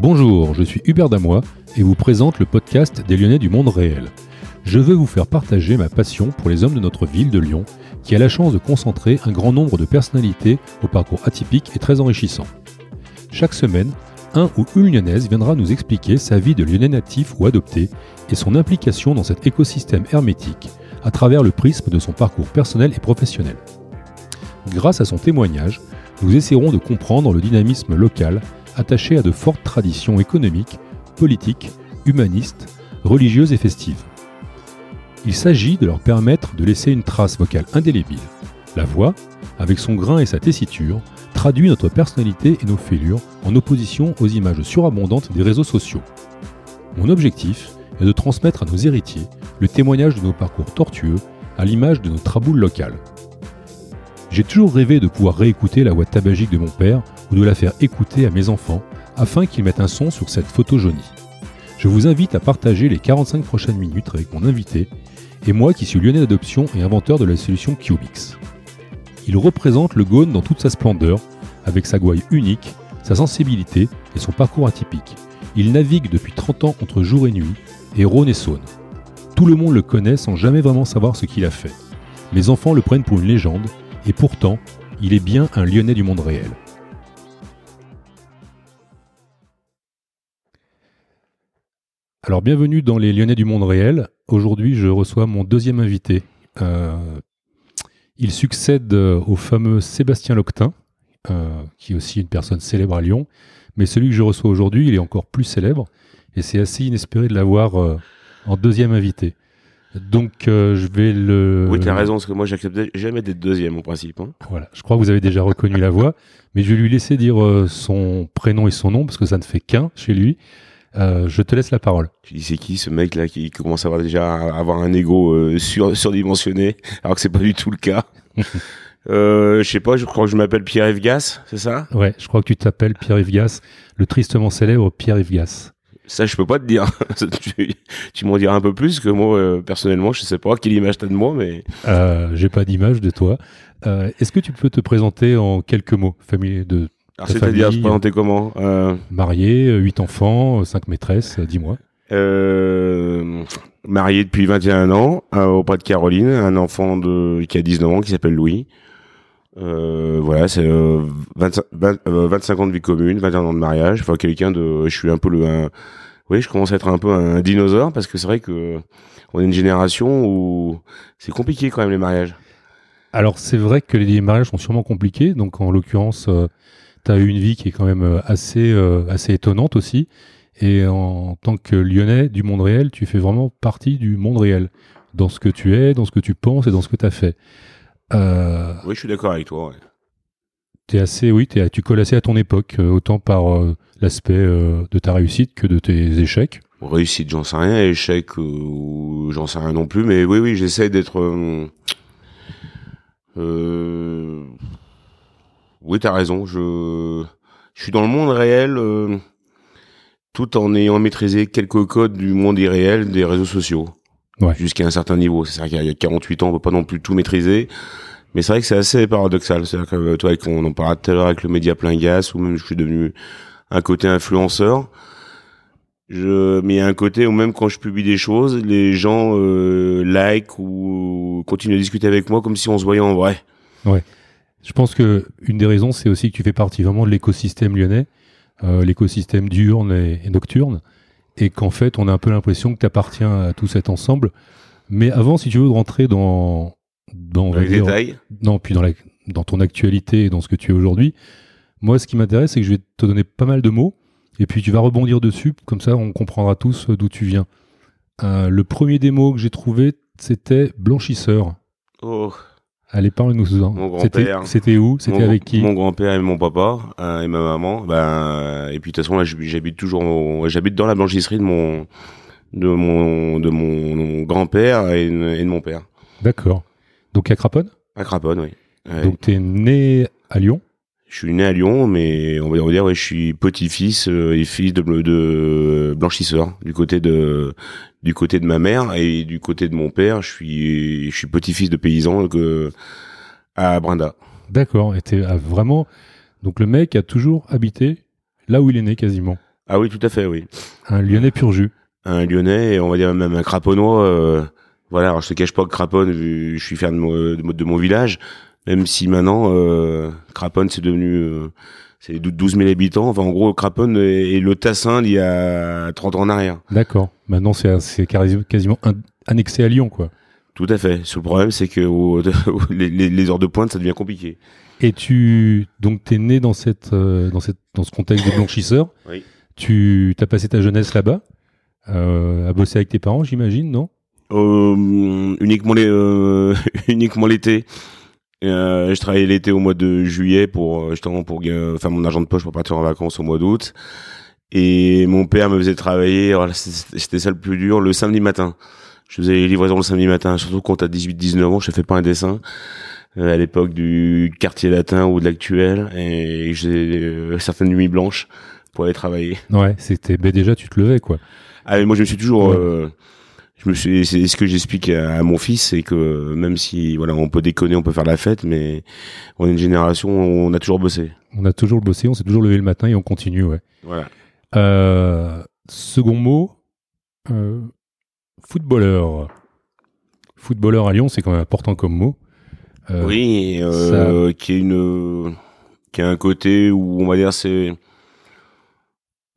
Bonjour, je suis Hubert Damois et vous présente le podcast des Lyonnais du monde réel. Je veux vous faire partager ma passion pour les hommes de notre ville de Lyon, qui a la chance de concentrer un grand nombre de personnalités au parcours atypique et très enrichissant. Chaque semaine, un ou une lyonnaise viendra nous expliquer sa vie de lyonnais natif ou adopté et son implication dans cet écosystème hermétique à travers le prisme de son parcours personnel et professionnel. Grâce à son témoignage, nous essaierons de comprendre le dynamisme local attaché à de fortes traditions économiques, politiques, humanistes, religieuses et festives. Il s'agit de leur permettre de laisser une trace vocale indélébile. La voix, avec son grain et sa tessiture, traduit notre personnalité et nos fêlures en opposition aux images surabondantes des réseaux sociaux. Mon objectif est de transmettre à nos héritiers le témoignage de nos parcours tortueux à l'image de nos traboules locales. J'ai toujours rêvé de pouvoir réécouter la voix tabagique de mon père ou de la faire écouter à mes enfants afin qu'ils mettent un son sur cette photo jaunie. Je vous invite à partager les 45 prochaines minutes avec mon invité et moi qui suis lyonnais d'adoption et inventeur de la solution Cubix. Il représente le Gaune dans toute sa splendeur, avec sa gouaille unique, sa sensibilité et son parcours atypique. Il navigue depuis 30 ans entre jour et nuit, et Rhône et Saône. Tout le monde le connaît sans jamais vraiment savoir ce qu'il a fait. Mes enfants le prennent pour une légende, et pourtant, il est bien un lyonnais du monde réel. Alors bienvenue dans les Lyonnais du monde réel. Aujourd'hui, je reçois mon deuxième invité. Euh, il succède au fameux Sébastien Loctin, euh, qui est aussi une personne célèbre à Lyon. Mais celui que je reçois aujourd'hui, il est encore plus célèbre. Et c'est assez inespéré de l'avoir euh, en deuxième invité. Donc je vais le. Oui, tu as raison, parce que moi, j'accepte jamais d'être deuxième en principe. Hein. Voilà, je crois que vous avez déjà reconnu la voix. Mais je vais lui laisser dire son prénom et son nom, parce que ça ne fait qu'un chez lui. Euh, je te laisse la parole. Tu dis c'est qui ce mec là qui commence à avoir déjà à avoir un ego euh, sur, surdimensionné alors que c'est pas du tout le cas? euh, je sais pas, je crois que je m'appelle Pierre-Yves Gas, c'est ça? Ouais, je crois que tu t'appelles Pierre-Yves Gas, le tristement célèbre Pierre-Yves Gas. Ça, je peux pas te dire. tu, tu m'en diras un peu plus que moi, euh, personnellement, je sais pas quelle image t'as de moi, mais. Euh, J'ai pas d'image de toi. Euh, Est-ce que tu peux te présenter en quelques mots, famille de c'est-à-dire se présenter comment euh... Marié, 8 enfants, 5 maîtresses, dis-moi. Marié depuis 21 ans auprès de Caroline, un enfant de qui a 19 ans qui s'appelle Louis. Euh, voilà, c'est 25, 25 ans de vie commune, 21 ans de mariage. Enfin, quelqu'un de, je suis un peu le, oui, je commence à être un peu un dinosaure parce que c'est vrai que on est une génération où c'est compliqué quand même les mariages. Alors c'est vrai que les mariages sont sûrement compliqués. Donc en l'occurrence, tu as eu une vie qui est quand même euh, assez, euh, assez étonnante aussi. Et en tant que lyonnais du monde réel, tu fais vraiment partie du monde réel. Dans ce que tu es, dans ce que tu penses et dans ce que tu as fait. Euh, oui, je suis d'accord avec toi. Es assez, oui, es, tu colles assez à ton époque, autant par l'aspect de ta réussite que de tes échecs. Réussite, j'en sais rien. Échec, j'en sais rien non plus. Mais oui, oui, j'essaie d'être. Euh, oui, t'as raison. Je, je suis dans le monde réel, euh, tout en ayant maîtrisé quelques codes du monde irréel des réseaux sociaux. Ouais. Jusqu'à un certain niveau. C'est vrai qu'il y a 48 ans, on peut pas non plus tout maîtriser. Mais c'est vrai que c'est assez paradoxal. C'est-à-dire que, toi, on en parlait tout à l'heure avec le média plein gaz, ou même je suis devenu un côté influenceur. Je, mais il y a un côté où même quand je publie des choses, les gens euh, like ou continuent à discuter avec moi comme si on se voyait en vrai. Ouais. Je pense que une des raisons, c'est aussi que tu fais partie vraiment de l'écosystème lyonnais, euh, l'écosystème diurne et, nocturne, et qu'en fait, on a un peu l'impression que tu appartiens à tout cet ensemble. Mais avant, si tu veux rentrer dans dans, les détails, non, puis dans la, dans ton actualité et dans ce que tu es aujourd'hui, moi, ce qui m'intéresse, c'est que je vais te donner pas mal de mots, et puis tu vas rebondir dessus, comme ça, on comprendra tous d'où tu viens. Euh, le premier des mots que j'ai trouvé, c'était blanchisseur. Oh. Allez, parle-nous Mon grand-père. C'était où? C'était avec qui? Mon grand-père et mon papa euh, et ma maman. Ben et puis de toute façon là, j'habite toujours, j'habite dans la blanchisserie de mon de mon de mon, grand-père et, de mon père. D'accord. Donc à Craponne À Craponne, oui. Donc tu es né à Lyon je suis né à Lyon, mais on va dire ouais, je suis petit-fils euh, et fils de, de blanchisseur du côté de du côté de ma mère et du côté de mon père, je suis je suis petit-fils de paysan que à Brinda. D'accord. Et t'es vraiment donc le mec a toujours habité là où il est né quasiment. Ah oui, tout à fait, oui. Un Lyonnais pur jus. Un Lyonnais, et on va dire même un Craponnois. euh, voilà, alors je te cache pas que Craponne, vu- je suis fier de mon, de mon- village, même si maintenant, euh, Craponne, c'est devenu... euh, c'est 12 000 habitants. Enfin, en gros, Craponne est, le Tassin d'il y a 30 ans en arrière. D'accord. Maintenant, c'est c'est quasi- quasiment annexé à Lyon, quoi. Tout à fait. Seul problème, c'est que au- les, les- les heures de pointe, ça devient compliqué. Et tu donc t'es né dans cette euh, dans cette dans ce contexte de blanchisseur. Oui. Tu as passé ta jeunesse là-bas, euh, à bosser avec tes parents, j'imagine, non? Euh, uniquement les, euh, uniquement l'été. Euh, je travaillais l'été au mois de juillet pour euh, justement pour euh, faire mon argent de poche pour partir en vacances au mois d'août. Et mon père me faisait travailler. C'était ça le plus dur le samedi matin. Je faisais les livraisons le samedi matin, surtout quand t'as 18-19 ans. Je fais pas un dessin euh, à l'époque du quartier latin ou de l'actuel, et j'ai euh, certaines nuits blanches pour aller travailler. Ouais, c'était ben déjà tu te levais quoi. Ah, mais moi, je me suis toujours. Ouais. euh, je me suis. C'est ce que j'explique à, à mon fils, c'est que même si voilà, on peut déconner, on peut faire la fête, mais on est une génération, où on a toujours bossé. On a toujours bossé, on s'est toujours levé le matin et on continue, ouais. Voilà. Euh, second mot, euh, footballeur. Footballeur à Lyon, c'est quand même important comme mot. Euh, oui, euh, qui est une, qui a un côté où on va dire c'est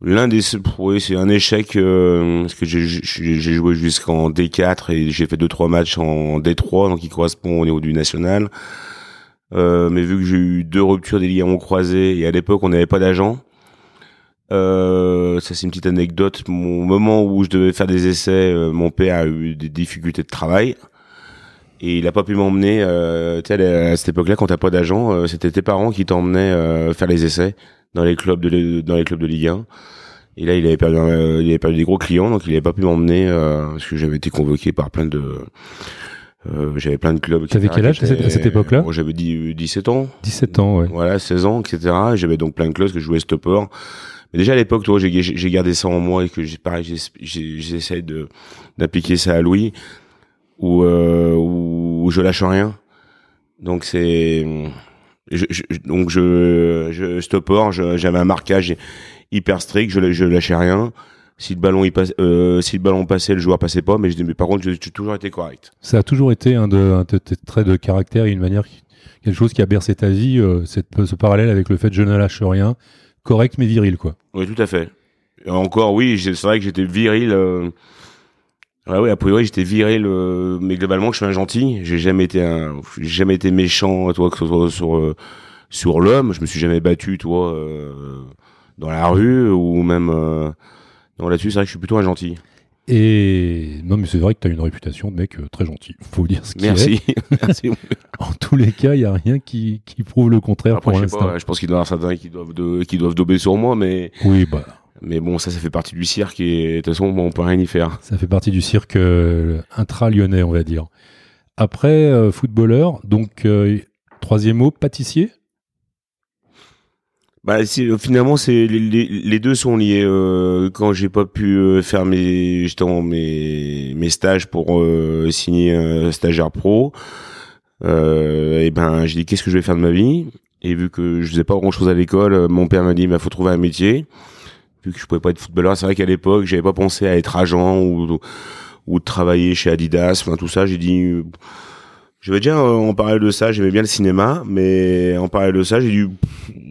l'un des, oui, c'est un échec euh, parce que j'ai joué jusqu'en D4 et j'ai fait deux trois matchs en D3, donc qui correspond au niveau du national. Euh, mais vu que j'ai eu deux ruptures des ligaments croisés et à l'époque on n'avait pas d'agent, euh, ça c'est une petite anecdote. Mon moment où je devais faire des essais, euh, mon père a eu des difficultés de travail et il a pas pu m'emmener. Euh, à cette époque-là, quand t'as pas d'agent, euh, c'était tes parents qui t'emmenaient euh, faire les essais dans les clubs de dans les clubs de Ligue 1. Et là, il avait perdu, euh, il avait perdu des gros clients, donc il avait pas pu m'emmener euh, parce que j'avais été convoqué par plein de euh, j'avais plein de clubs. T'avais quel âge à cette- époque-là? Bon, J'avais dit 17 ans. 17 ans, ouais. Voilà, 16 ans, etc. J'avais donc plein de clubs que je jouais stopper. Mais déjà à l'époque, toi, j'ai gardé ça en moi et que j'ai pareil, j'essaie de d'appliquer ça à Louis, où euh, où je lâche rien. Donc c'est je, je- donc je je stopper, je- j'avais un marquage hyper strict, je je lâchais rien. Si le ballon il passe, euh, si le ballon passait, le joueur passait pas. Mais je dis mais par contre, j'ai toujours été correct. Ça a toujours été un de, un de tes traits de caractère et une manière, quelque chose qui a bercé ta vie, euh, cette, ce parallèle avec le fait je ne lâche rien, correct mais viril, quoi. Oui, tout à fait. Encore, oui, c'est vrai que j'étais viril. Euh... Ouais, ouais, a priori, j'étais viril, euh, mais globalement, je suis un gentil. J'ai jamais été un, j'ai jamais été méchant, toi, que ce soit sur euh, sur l'homme. Je me suis jamais battu, toi, euh, dans la rue ou même. Euh... Non, là-dessus, c'est vrai que je suis plutôt un gentil. Et non, mais c'est vrai que tu as une réputation de mec euh, très gentil. Faut dire ce qui est. Merci. Merci. En tous les cas, il y a rien qui, qui prouve le contraire Après, pour l'instant. je pense qu'il doit y avoir certains qui doivent, de, qui doivent dober sur moi, mais, Oui, bah, mais bon, ça, ça fait partie du cirque et de toute façon, bon, on peut rien y faire. ça fait partie du cirque euh, intra-lyonnais, on va dire. Après, euh, footballeur, donc euh, troisième mot, pâtissier? Bah, finalement, c'est les, les, les deux sont liés. Quand j'ai pas pu faire mes justement mes mes stages pour signer un stagiaire pro, et ben j'ai dit qu'est-ce que je vais faire de ma vie? Et vu que je faisais pas grand chose à l'école, mon père m'a dit bah faut trouver un métier. Vu que je pouvais pas être footballeur, c'est vrai qu'à l'époque j'avais pas pensé à être agent ou ou de travailler chez Adidas, enfin tout ça. J'ai dit euh, je vais déjà en parler de ça, j'aimais bien le cinéma, mais en parler de ça, j'ai dit,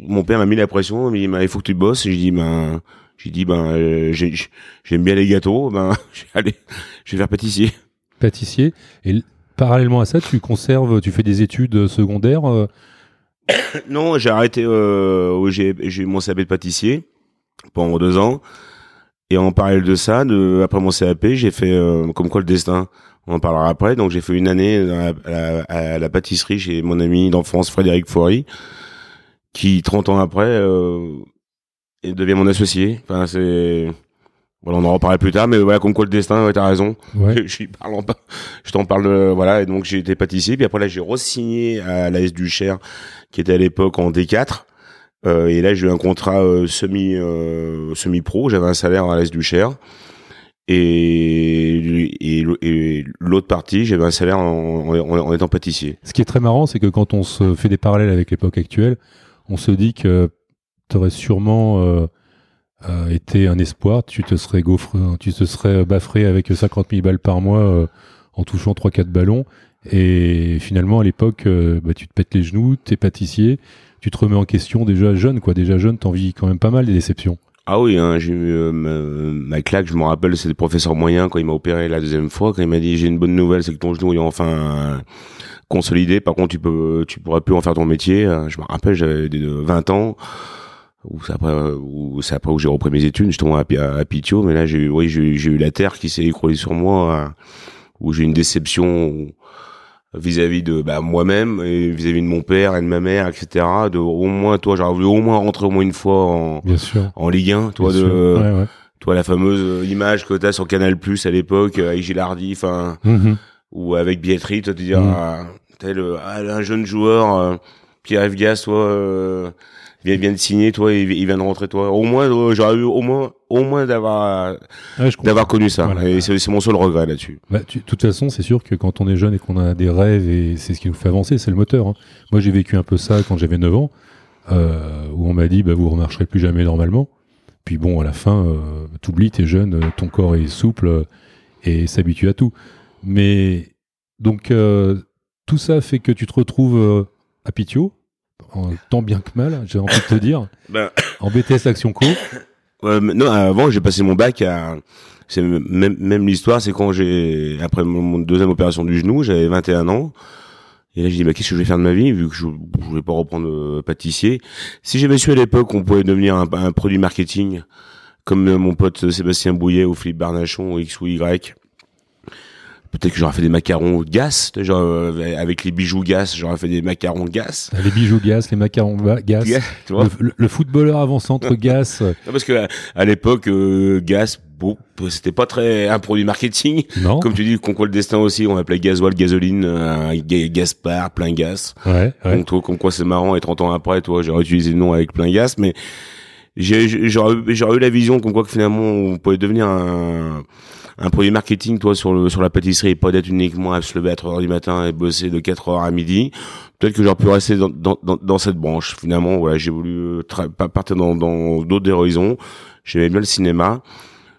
mon père m'a mis la pression, il m'a dit, bah, il faut que tu bosses, et j'ai dit, ben, j'ai dit, ben, euh, j'ai- j'aime bien les gâteaux, ben, aller, je vais faire pâtissier. Pâtissier. Et parallèlement à ça, tu conserves, tu fais des études secondaires. euh, Non, j'ai arrêté, euh, j'ai, j'ai mon CAP de pâtissier pendant deux ans, et en parallèle de ça, de, après mon CAP, j'ai fait, euh, comme quoi le destin, on en parlera après, donc j'ai fait une année à la, à la pâtisserie chez mon ami d'enfance Frédéric Faury, qui 30 ans après euh, devient mon associé. Enfin, c'est voilà, on en reparlera plus tard, mais voilà, comme quoi le destin, ouais, t'as raison. Ouais. Je, parle en- je t'en parle, euh, voilà, et donc j'ai été pâtissier, puis après là j'ai re-signé à l'AS du Cher, qui était à l'époque en D4. Euh, et là j'ai eu un contrat euh, semi euh, semi pro, j'avais un salaire à l'AS du Cher. Et, et, l'autre partie, j'avais un salaire en, étant pâtissier. Ce qui est très marrant, c'est que quand on se fait des parallèles avec l'époque actuelle, on se dit que tu aurais sûrement était un espoir, tu te serais gaufré, tu te serais baffré avec 50 000 balles par mois en touchant 3-4 ballons. Et finalement, à l'époque, bah, tu te pètes les genoux, t'es pâtissier, tu te remets en question déjà jeune, quoi. Déjà jeune, t'en vis quand même pas mal des déceptions. Ah oui, hein, j'ai eu euh, ma, claque, je me rappelle, c'est le professeur moyen quand il m'a opéré la deuxième fois, quand il m'a dit j'ai une bonne nouvelle, c'est que ton genou est enfin euh, consolidé. Par contre, tu peux, tu pourras plus en faire ton métier. Euh, Je me rappelle, j'avais des- 20 ans. Ou c'est après, c'est après où j'ai repris mes études, justement à, Pi- à, à Pitio. Mais là, j'ai, oui, j'ai, eu- la terre qui s'est écroulée sur moi, où j'ai une déception vis-à-vis de bah, moi-même et vis-à-vis de mon père et de ma mère, etc. De au moins, toi, j'aurais voulu au moins rentrer au moins une fois en, Bien sûr. en Ligue 1, toi, Bien de, sûr. Ouais, ouais. toi la fameuse euh, image que t'as sur Canal Plus à l'époque euh, avec Gilardi, enfin Mhm. ou avec Bietri, toi te dire Mm. ah, tel euh, ah, un jeune joueur euh, Pierre Gas, toi euh, vient vient de signer, toi il, il vient de rentrer, toi. Au moins euh, j'aurais eu au moins au moins d'avoir Ouais, d'avoir connu ça. Voilà. Et c'est mon seul regret là-dessus. Bah, de toute façon, c'est sûr que quand on est jeune et qu'on a des rêves, et c'est ce qui nous fait avancer, c'est le moteur. hein. Moi, j'ai vécu un peu ça quand j'avais 9 ans, euh, où on m'a dit, bah, vous ne remarcherez plus jamais normalement. Puis bon, à la fin, euh, t'oublies, t'es jeune, euh, ton corps est souple et s'habitue à tout. Mais donc, tout ça fait que tu te retrouves à Pitio, en tant bien que mal, j'ai envie de te dire, Ben en BTS Action Co. Ouais, mais non, avant j'ai passé mon bac à c'est même même l'histoire, c'est quand j'ai après mon, deuxième opération du genou, j'avais 21 ans. Et là, j'ai dit, bah, qu'est-ce que je vais faire de ma vie, vu que je, je voulais pas reprendre euh, pâtissier. Si j'avais su à l'époque qu'on pouvait devenir un, un produit marketing, comme euh, mon pote Sébastien Bouillet ou Philippe Barnachon ou X ou Y, peut-être que j'aurais fait des macarons gaz, genre, euh, avec les bijoux gaz, j'aurais fait des macarons gaz. Les bijoux gaz, les macarons ba- gaz, Tu vois le, le- le footballeur avant-centre gaz. Non, parce que à, l'époque, euh, Gas, bon, c'était pas très un produit marketing. Non Comme tu dis, Concours le Destin aussi, on appelait gasoil, gasoline, euh, ga- Gaspard, plein gaz. Ouais, ouais. Donc toi, comme quoi c'est marrant, et 30 ans après, toi, j'aurais utilisé le nom avec plein gaz, mais j'aurais eu la vision comme quoi que finalement on pouvait devenir un, un produit marketing, toi, sur le sur la pâtisserie, et pas d'être uniquement à se lever à 3 heures du matin et bosser de 4 heures à midi. Peut-être que j'aurais pu rester dans, dans, dans, dans cette branche. Finalement, voilà, j'ai voulu partir dans d'autres horizons. J'aimais bien le cinéma.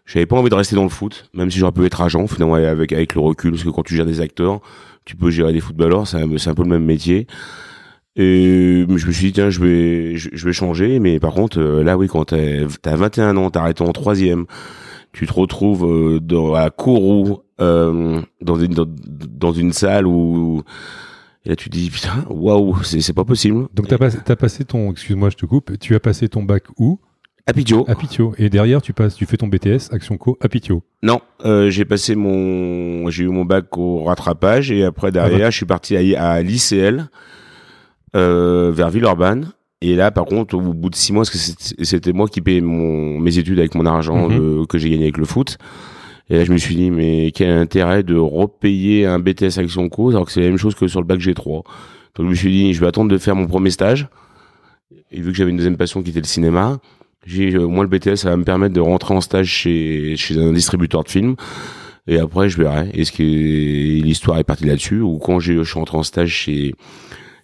J'avais pas envie de rester dans le foot, même si j'aurais pu être agent, finalement, avec, avec le recul, parce que quand tu gères des acteurs, tu peux gérer des footballeurs, c'est un, un peu le même métier. Et je me suis dit, tiens, je vais, je, vais changer, mais par contre, euh, là, oui, quand t'as as 21 ans, t'as arrêté en troisième, tu te retrouves euh, dans, à Kourou, euh, dans, une, dans, dans une salle où, et là, tu te dis, putain, waouh, c'est c'est pas possible. Donc t'as passé, t'as passé ton, excuse-moi, je te coupe. Tu as passé ton bac où? À Pidgeot. À Pitio. Et derrière, tu passes, tu fais ton BTS Action Co à Pitio. Non, euh, j'ai passé mon, j'ai eu mon bac au rattrapage et après derrière, Ah bah. je suis parti à, à l'ICL euh, vers Villeurbanne. Et là, par contre, au bout de six mois, parce que c'était moi qui payais mon, mes études avec mon argent Mhm. de- que j'ai gagné avec le foot. Et là, je me suis dit, mais quel intérêt de repayer un BTS Action Co, alors que c'est la même chose que sur le bac G3. Donc, je me suis dit, je vais attendre de faire mon premier stage. Et vu que j'avais une deuxième passion qui était le cinéma, j'ai euh, moi le BTS, ça va me permettre de rentrer en stage chez chez un distributeur de films. Et après, je verrai. Est-ce que l'histoire est partie là-dessus? Ou quand je suis rentré en stage chez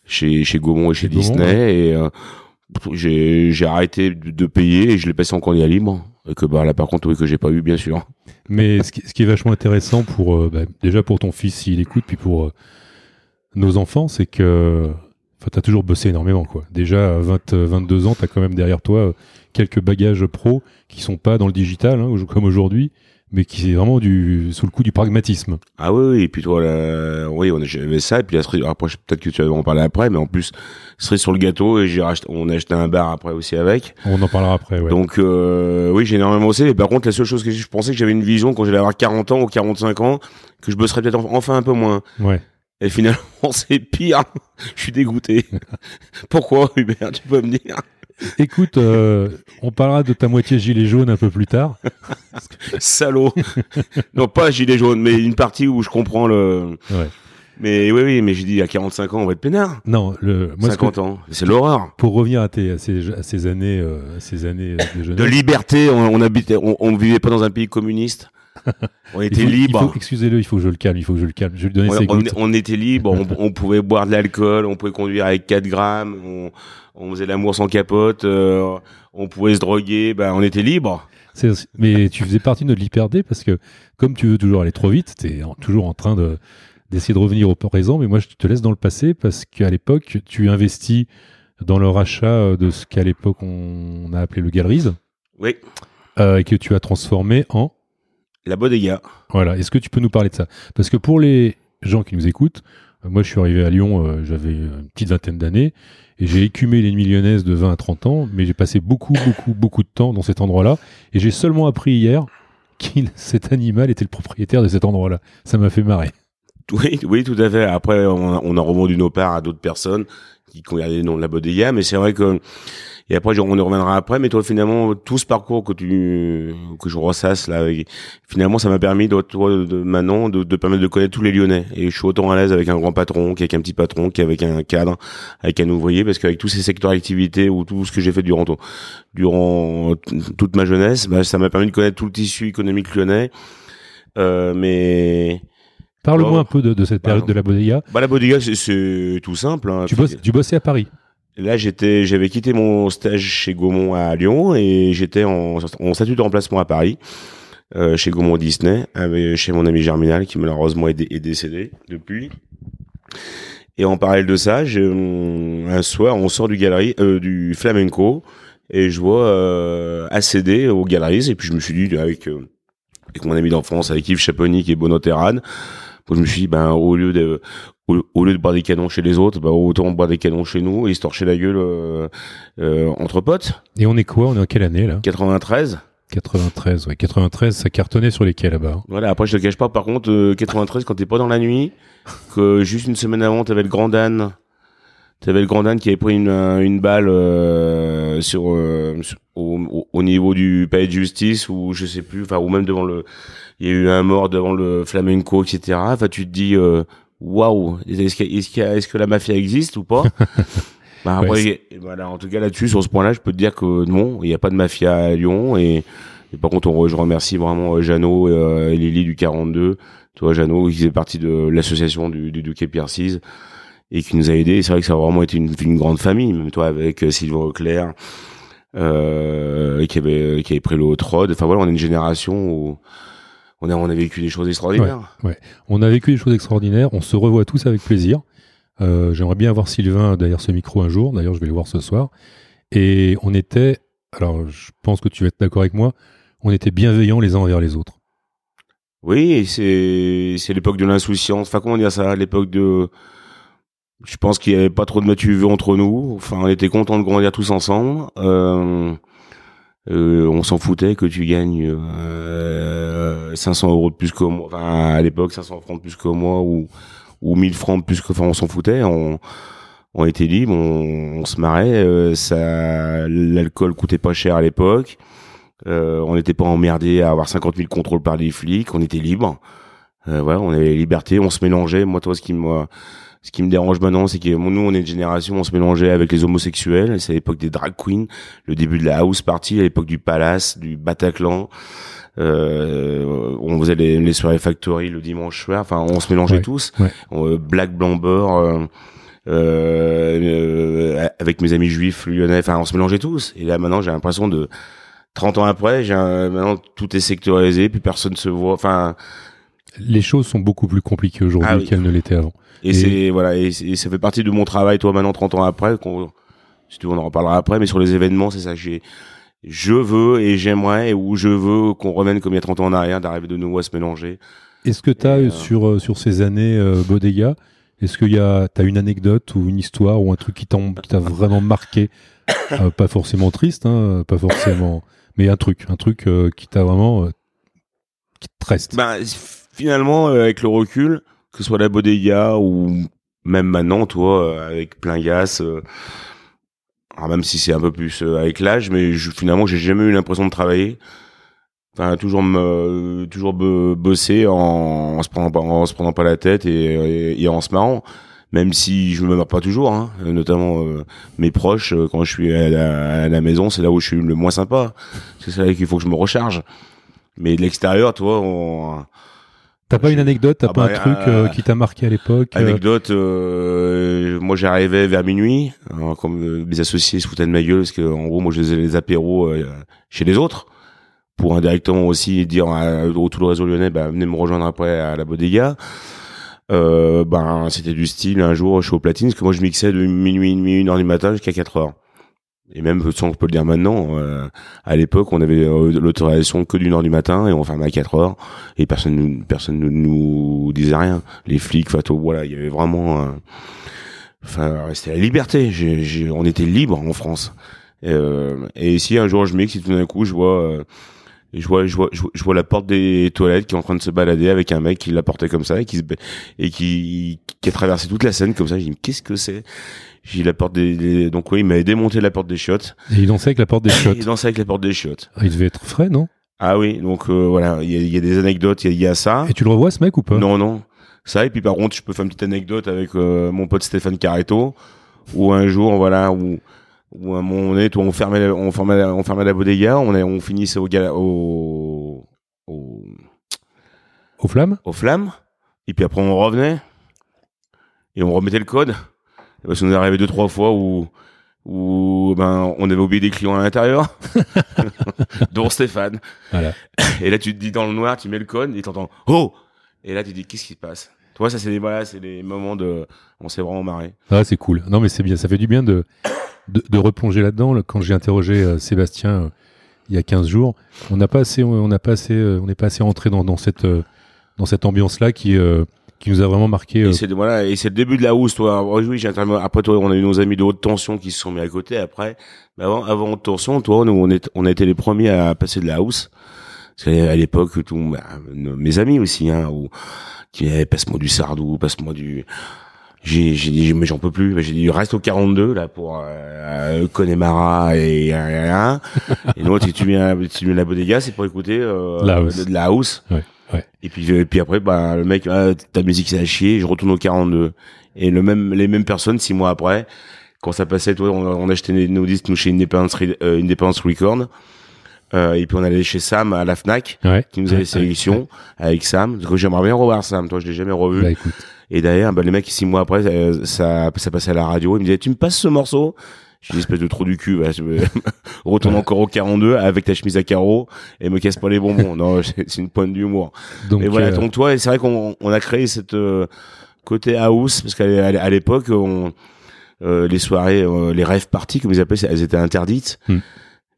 chez chez Gaumont et chez Chez Gaumont, Disney et euh, j'ai j'ai arrêté de de payer et je l'ai passé en candidat libre. Et que bah là par contre oui que j'ai pas eu bien sûr. Mais ce qui, ce qui est vachement intéressant pour, euh, bah, déjà pour ton fils s'il écoute, puis pour euh, nos enfants, c'est que, enfin, t'as toujours bossé énormément, quoi. Déjà, à 20, euh, 22 ans, t'as quand même derrière toi quelques bagages pro qui sont pas dans le digital, hein, comme aujourd'hui, mais qui est vraiment du, sous le coup du pragmatisme. Ah oui, oui, et puis toi, là, oui, on a- j'avais ça, et puis la cerise- après, peut-être que tu vas en parler après, mais en plus, cerise sur le gâteau, et j'ai racheté, on a acheté un bar après aussi avec. On en parlera après, ouais. Donc, euh, oui, j'ai énormément bossé, mais par contre, la seule chose que je pensais que j'avais une vision quand j'allais avoir 40 ans ou 45 ans, que je bosserais peut-être en- enfin un peu moins. ouais. Et finalement, c'est pire. je suis dégoûté. Pourquoi, Hubert, tu peux me dire? Écoute, euh, on parlera de ta moitié gilet jaune un peu plus tard. Salaud. non, pas gilet jaune, mais une partie où je comprends le, Ouais. mais oui, oui, mais j'ai dit à 45 ans, on va être peinard. Non, le, moi, ce que- 50 ans. C'est l'horreur. pour revenir à, tes, à, ces, à ces années, euh, ces années euh, de jeunesse. de liberté. On, on habitait, on, on vivait pas dans un pays communiste. On était libre. Excusez-le, il faut que je le calme, il faut que je le calme. Je vais lui donner On, ses on- était libre, on, on pouvait boire de l'alcool, on pouvait conduire avec 4 grammes, on, on faisait l'amour sans capote, euh, on pouvait se droguer, ben on était libre. Mais tu faisais partie de notre l'hyper-D parce que comme tu veux toujours aller trop vite, tu es toujours en train de d'essayer de revenir au présent, mais moi je te laisse dans le passé parce qu'à l'époque, tu investis dans le rachat de ce qu'à l'époque on a appelé le Galeries Oui, euh, et que tu as transformé en la bodega. Voilà, est-ce que tu peux nous parler de ça? Parce que pour les gens qui nous écoutent, euh, moi je suis arrivé à Lyon, euh, j'avais une petite vingtaine d'années, et j'ai écumé les nuits lyonnaises de 20 à 30 ans, mais j'ai passé beaucoup, beaucoup, beaucoup de temps dans cet endroit-là, et j'ai seulement appris hier qu'il cet animal était le propriétaire de cet endroit-là. Ça m'a fait marrer. Oui, oui, tout à fait. Après, on on a revendu nos parts à d'autres personnes qui nom de la bodega, mais c'est vrai que et après on y reviendra après. Mais toi, finalement, tout ce parcours que tu que je ressasse là, finalement, ça m'a permis de, toi, de maintenant de, de permettre de connaître tous les Lyonnais. Et je suis autant à l'aise avec un grand patron qu'avec un petit patron, qu'avec un cadre, avec un ouvrier, parce qu'avec tous ces secteurs d'activité ou tout ce que j'ai fait durant durant toute ma jeunesse, bah, ça m'a permis de connaître tout le tissu économique lyonnais. Euh, mais Parle-moi un peu de, de cette période Bah, de la bodega. bah la bodega c'est- tout simple. Hein. Tu, bosses, tu bossais à Paris. Là j'étais, j'avais quitté mon stage chez Gaumont à Lyon et j'étais en, en statut de remplacement à Paris euh, chez Gaumont Disney, avec, chez mon ami Germinal qui malheureusement est, dé- est décédé depuis. Et en parallèle de ça, hum, un soir on sort du galerie, euh, du flamenco et je vois euh, accéder aux galeries et puis je me suis dit avec euh, avec mon ami d'enfance avec Yves Chaponi qui est Bono Terran, je me suis dit ben au lieu de au, au lieu de boire des canons chez les autres, bah, autant boire des canons chez nous et se torcher la gueule euh, euh, entre potes. Et on est quoi? On est en quelle année là? 93. 93, ouais. 93, ça cartonnait sur les quais là-bas. hein. Voilà, après je te cache pas, par contre, euh, 93, quand t'es pas dans la nuit, que juste une semaine avant, t'avais le Grand Dan, t'avais le Grand Dan qui avait pris une, euh, une balle euh, sur, euh, sur- au- au niveau du palais de justice, ou je sais plus, enfin, ou même devant le... Il y a eu un mort devant le flamenco, etc. Enfin, tu te dis, euh, waouh, est-ce que, est-ce a- est-ce que la mafia existe ou pas? Bah, après, Ouais, et voilà, en tout cas là-dessus, sur ce point-là, je peux te dire que non, il n'y a pas de mafia à Lyon et, et par contre, on, je remercie vraiment euh, Jeannot euh, et Lily du 42. Tu vois, Jeannot, qui faisait partie de l'association du, du Duquet Pierre VI et qui nous a aidés. Et C'est vrai que ça a vraiment été une, une grande famille, même toi avec Sylvain Auclair, euh, qui avait qui avait pris le haut. Enfin voilà, on est une génération où on a on a vécu des choses extraordinaires. On a vécu des choses extraordinaires. On se revoit tous avec plaisir. Euh, J'aimerais bien avoir Sylvain derrière ce micro un jour. D'ailleurs, je vais le voir ce soir. Et on était, alors je pense que tu vas être d'accord avec moi, on était bienveillants les uns envers les autres. Oui, c'est c'est l'époque de l'insouciance. Enfin comment dire ça, l'époque de je pense qu'il y avait pas trop de matu entre nous. Enfin, on était contents de grandir tous ensemble. Euh, euh, on s'en foutait que tu gagnes euh, 500 euros de plus que moi. Enfin, à l'époque, 500 francs de plus que moi ou ou 1000 francs de plus que. Enfin, on s'en foutait. On on était libre, on, se marrait. euh, ça, l'alcool coûtait pas cher à l'époque. Euh, on n'était pas emmerdé à avoir 50 000 contrôles par les flics. On était libre. Euh, voilà, on avait liberté, on se mélangeait. Moi, toi, ce qui me ce qui me dérange maintenant, c'est que nous, on est une génération, on se mélangeait avec les homosexuels. C'est l'époque des drag queens, le début de la house party, à l'époque du palace, du Bataclan. Euh, on faisait les, les soirées factory le dimanche soir. Enfin, on se mélangeait Ouais, tous. ouais. Euh, Black Blamber, euh, euh, euh, avec mes amis juifs lyonnais. Enfin, on se mélangeait tous. Et là, maintenant, j'ai l'impression de 30 ans après, j'ai un- maintenant tout est sectorisé, puis personne se voit. Enfin, Les choses sont beaucoup plus compliquées aujourd'hui Ah oui. qu'elles ne l'étaient avant. et, Et- c'est voilà, et, ça fait partie de mon travail, toi, maintenant 30 ans après. qu'on- Si tu veux, on en reparlera après, mais sur les événements, c'est ça que j'ai. Je veux et j'aimerais, ou je veux qu'on revienne comme il y a 30 ans en arrière, d'arriver de nouveau à se mélanger. Est-ce que tu as, euh, sur, euh, sur ces années euh, Bodega, est-ce qu'il y a as une anecdote ou une histoire ou un truc qui t'a vraiment marqué? Euh, Pas forcément triste, hein, pas forcément, mais un truc, un truc qui t'a vraiment qui te reste. Ben, finalement, euh, avec le recul, que ce soit la bodega ou même maintenant, toi, euh, avec plein gas, euh, alors même si c'est un peu plus avec l'âge, mais je, finalement, j'ai jamais eu l'impression de travailler. Enfin, toujours me, toujours bosser en, en se prenant pas, en se prenant pas la tête et, et, en se marrant. Même si je me marre pas toujours, hein, notamment euh, mes proches, quand je suis à la, à la maison, c'est là où je suis le moins sympa. C'est là qu'il faut que je me recharge. Mais de l'extérieur, toi, on... T'as pas une anecdote, t'as Ah pas bah, un truc euh, euh, qui t'a marqué à l'époque euh, Anecdote, euh, moi j'arrivais vers minuit, hein, comme mes associés se foutaient de ma gueule, parce que en gros moi je faisais les apéros euh, chez les autres, pour indirectement aussi dire à, au tout le réseau lyonnais, bah, venez me rejoindre après à la bodega. Euh, ben c'était du style, un jour je suis au platine, parce que moi je mixais de minuit, minuit, une heure du matin jusqu'à 4 heures. Et même, sans je peux le dire maintenant, euh, à l'époque, on avait euh, l'autorisation que d'une heure du matin et on fermait à 4 heures et personne personne ne nous disait rien. Les flics, tout, voilà, il y avait vraiment, euh, enfin, c'était la liberté. J'ai, j'ai- on était libre en France. Euh, et ici, un jour, je et tout d'un coup, je vois, je vois, je vois, je vois, je vois la porte des toilettes qui est en train de se balader avec un mec qui la portait comme ça et qui se, et qui, qui a traversé toute la scène comme ça. J'ai dit, mais qu'est-ce que c'est? J'ai la porte des, des- donc oui, il m'avait démonté la porte des chiottes. Et il dansait avec la porte des chiottes. Il dansait avec la porte des chiottes. Ah, il devait être frais, non? Ah oui, donc euh, voilà, il y a, y a des anecdotes, il y a, il y a ça. Et tu le revois ce mec ou pas? Non, non. Ça, et puis par contre, je peux faire une petite anecdote avec euh, mon pote Stéphane Carretto, où un jour, voilà, où, où à un moment donné, on fermait, la- on fermait, la- on fermait la bodega, on, est, on finissait au, gala, au, au, Aux flammes? aux flammes, et puis après on revenait, et on remettait le code. Parce qu'on est arrivé deux, trois fois où, où ben, on avait oublié des clients à l'intérieur, dont Stéphane. Voilà. Et là, tu te dis dans le noir, tu mets le code et t'entends oh Et là, tu te dis qu'est-ce qui se passe? Toi, ça c'est des voilà, c'est des moments de, on s'est vraiment marré. Ah, c'est cool. Non, mais c'est bien. Ça fait du bien de, de, de replonger là-dedans. Là, Quand j'ai interrogé euh, Sébastien euh, il y a 15 jours, on n'a pas assez, on n'a pas assez, euh, on n'est pas assez entré dans, dans cette, euh, dans cette ambiance-là qui, euh, qui nous a vraiment marqué. euh, Et c'est voilà, et c'est le début de la housse, toi. Alors, oui, j'ai après toi, on a eu nos amis de haute tension qui se sont mis à côté. Après, mais avant, avant haute tension, toi, nous, on est, on a été les premiers à passer de la housse. Parce qu'à l'époque, tout, bah, nos- mes amis aussi, hein, où, qui me disaient, passe-moi du Sardou, passe-moi du, j'ai, j'ai dit, mais j'en peux plus. J'ai dit, reste au 42, là, pour, euh, Connemara et, euh, et nous, si tu viens, si tu viens à la bodega, c'est pour écouter, euh, La house. de, la house. Ouais, ouais. Et puis, euh, puis après, bah, le mec, ah, ta musique, c'est à chier, je retourne au 42. Et le même, les mêmes personnes, six mois après, quand ça passait, toi, on, on achetait nos- disques, nous, chez Independence, euh, Independence Record. Euh, et puis on allait chez Sam à la Fnac, ouais. qui nous avait sélection avec Sam. Parce que j'aimerais bien revoir Sam, toi, je l'ai jamais revu. Bah écoute, Et d'ailleurs, bah, les mecs, six mois après, euh, ça, ça passait à la radio. Ils me disaient, tu me passes ce morceau? J'ai dit, espèce de trou du cul, bah, je me- retourne encore au 42 avec ta chemise à carreaux et me casse pas les bonbons. non, c'est une pointe d'humour. donc Mais voilà, euh, donc toi, et c'est vrai qu'on on a créé cette euh, côté house parce qu'à l'époque, on euh, les soirées, euh, les rêves parties comme ils appelaient, elles étaient interdites. Hmm.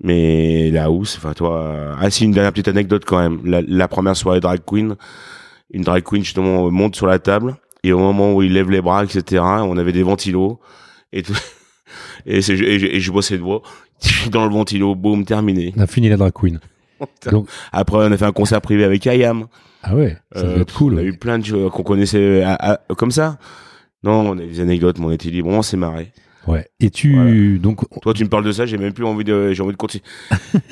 Mais la house, enfin toi, euh, ah si une dernière petite anecdote quand même. La, la première soirée drag queen, une drag queen justement monte sur la table et au moment où il lève les bras, etc., on avait des ventilos et tout. Et, et, je- et je bossais de voix dans le ventilo, boum, terminé. on a fini la drag queen. Donc- Après, on a fait un concert privé avec Ayam. Ah ouais, ça Euh, être cool. On a eu plein de choses qu'on connaissait à- à- comme ça. Non, on a des anecdotes, mais on était libre, on s'est marré. Ouais. Et tu, donc, Toi, tu me parles de ça, j'ai même plus envie de, j'ai envie de continuer.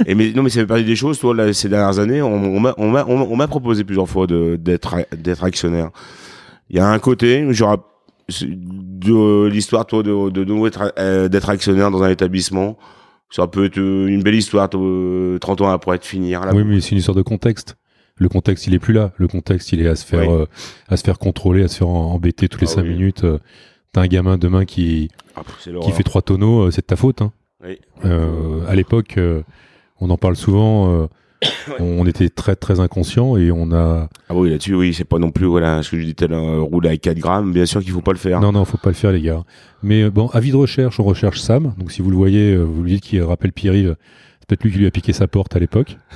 Et mais non, mais ça fait partie des choses. Toi, là, ces dernières années, on, on m'a, on m'a- on m'a proposé plusieurs fois de d'être, d'être actionnaire. Il y a un côté, genre de l'histoire, toi, de, de nouveau être, euh, d'être actionnaire dans un établissement. Ça peut être euh, une belle histoire, toi, euh, 30 ans après de finir. Là, oui, mais c'est une histoire de contexte. Le contexte, il est plus là. Le contexte, il est à se faire, Oui. euh, à se faire contrôler, à se faire embêter tous les Ah cinq oui. minutes. T'as un gamin demain qui, Ah, qui fait trois tonneaux, c'est de ta faute. Hein. Oui. Euh, à l'époque, on en parle souvent. On était très très inconscient et on a. Ah oui, là-dessus, oui, c'est pas non plus, voilà, ce que je disais, tout à l'heure, euh, rouler à 4 grammes, bien sûr qu'il faut pas le faire. Non, non, faut pas le faire, les gars. Mais euh, bon, avis de recherche, on recherche Sam. Donc si vous le voyez, euh, vous lui dites qu'il rappelle Pierre-Yves. C'est peut-être lui qui lui a piqué sa porte à l'époque.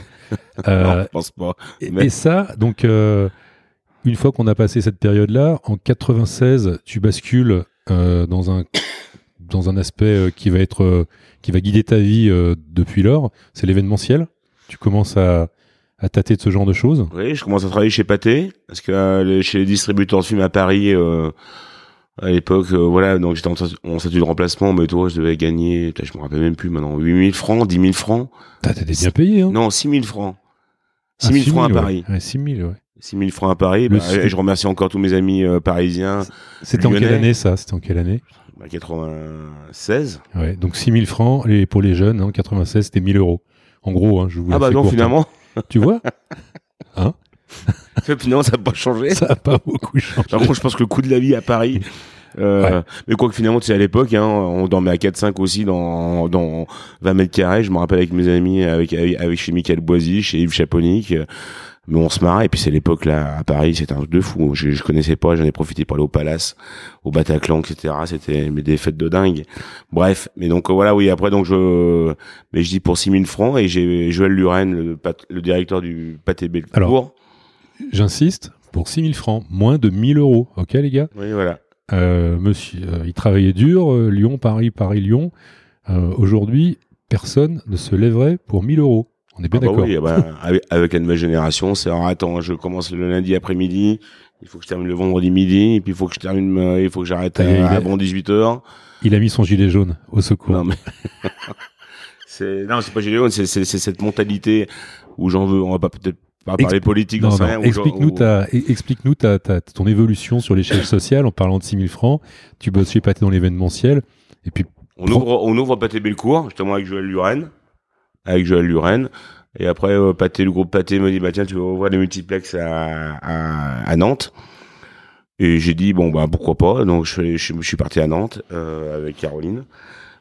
Euh, non, je pense pas. Et, Mais- et ça, donc, euh, une fois qu'on a passé cette période-là, en 96, tu bascules euh, dans un dans un aspect euh, qui va être euh, qui va guider ta vie depuis lors. C'est l'événementiel. Tu commences à, à tâter de ce genre de choses? Oui, je commence à travailler chez Pathé, parce que euh, chez les distributeurs de films à Paris, euh, à l'époque, euh, voilà, donc j'étais en, en statut de remplacement, mais toi, je devais gagner, je me rappelle même plus maintenant, 8000 francs, 10 000 francs, T'as t'es bien payé, hein? Non, 6 000 francs. Ah, 6 000 francs à. Paris. Ouais, 6 000, ouais. 6 000 francs à Paris, bah, et je remercie encore tous mes amis euh, parisiens, C'était en quelle année ça? C'était en quelle année? Bah, 96. Ouais, donc 6 000 francs et pour les jeunes, hein, en 96, c'était 1000 euros. En gros, hein, je vous la Ah bah fais non, courte, hein. finalement, Tu vois Finalement, ça n'a pas changé. Ça n'a pas beaucoup changé. Par contre, je pense que le coût de la vie à Paris. Euh, Mais quoi que finalement, tu sais, à l'époque, hein, on dormait à 4-5 aussi dans, dans 20 mètres carrés. Je me rappelle avec mes amis, avec, avec, avec chez Michael Boisy, chez Yves Chaponic. Mais on se marrait. Et puis c'est l'époque là, à Paris, c'était un truc de fou. Je, je connaissais pas, j'en ai profité pour aller au Palace, au Bataclan, etc. C'était des fêtes de dingue. Bref. Mais donc euh, voilà, oui, après, donc je, mais je dis pour 6000 francs et j'ai Joël Luren, le, directeur du Pâté Belcourt. J'insiste, pour 6000 francs, moins de 1000 euros. Ok, les gars? Oui, voilà. Euh, monsieur, euh, il travaillait dur, euh, Lyon, Paris, Paris, Lyon. Aujourd'hui, personne ne se lèverait pour 1000 euros. On est bien Ah bah d'accord. oui, bah, avec, avec la nouvelle génération, c'est alors, attends, je commence le lundi après-midi, il faut que je termine le vendredi midi, et puis il faut que je termine, euh, il faut que j'arrête Ah, à, est- avant 18 h Il a mis son gilet jaune au secours. Non mais c'est non, c'est pas génial, c'est c'est c'est cette mentalité où j'en veux, on va pas peut-être pas parler politique Non, dans où Explique-nous ta, explique-nous ta, ta- ton évolution sur l'échelle sociale en parlant de 6000 francs. Tu bosses chez Pâté dans l'événementiel. Et puis, On ouvre, on ouvre Pâté Belcourt, justement avec Joël Luren, avec Joël Luren. Et après, euh, le groupe Pâté me dit, bah tiens, tu vas ouvrir des multiplex à, à, à Nantes. Et j'ai dit, bon, bah pourquoi pas. Donc je, suis- je, je suis parti à Nantes euh, avec Caroline.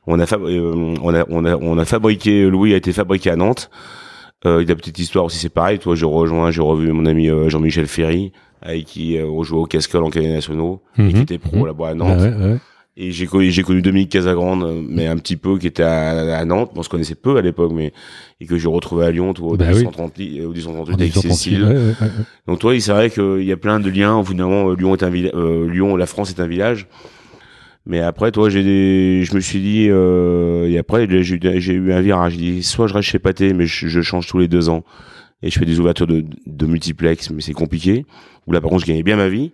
On a, fab- euh, on, a, on, a, on a fabriqué, Louis a été fabriqué à Nantes. Euh, il y a une petite histoire aussi, c'est pareil. Toi, j'ai rejoint, j'ai revu mon ami Jean-Michel Ferry, avec qui on jouait au Cascol en Canadiens nationaux, et qui Mhm, était pro mhm. là-bas à Ah Nantes. ouais, ouais. Et j'ai connu, j'ai connu Dominique Casagrande, euh, mais un petit peu, qui était à, à Nantes. Bon, on se connaissait peu à l'époque, mais et que j'ai retrouvé à Lyon, toi, au Bah oui. 230, li- euh, au 238 En avec 1838, Cécile. ouais, ouais. Donc toi, c'est vrai qu'il y a plein de liens. Finalement, euh, Lyon est un village, Lyon, la France est un village. Mais après, toi, j'ai des, je me suis dit, euh, et après, j'ai eu, j'ai eu un virage. J'ai dit, soit je reste chez Pâté, mais je, je change tous les deux ans. Et je fais des ouvertures de, de multiplex, mais c'est compliqué. Ou là, par contre, je gagnais bien ma vie.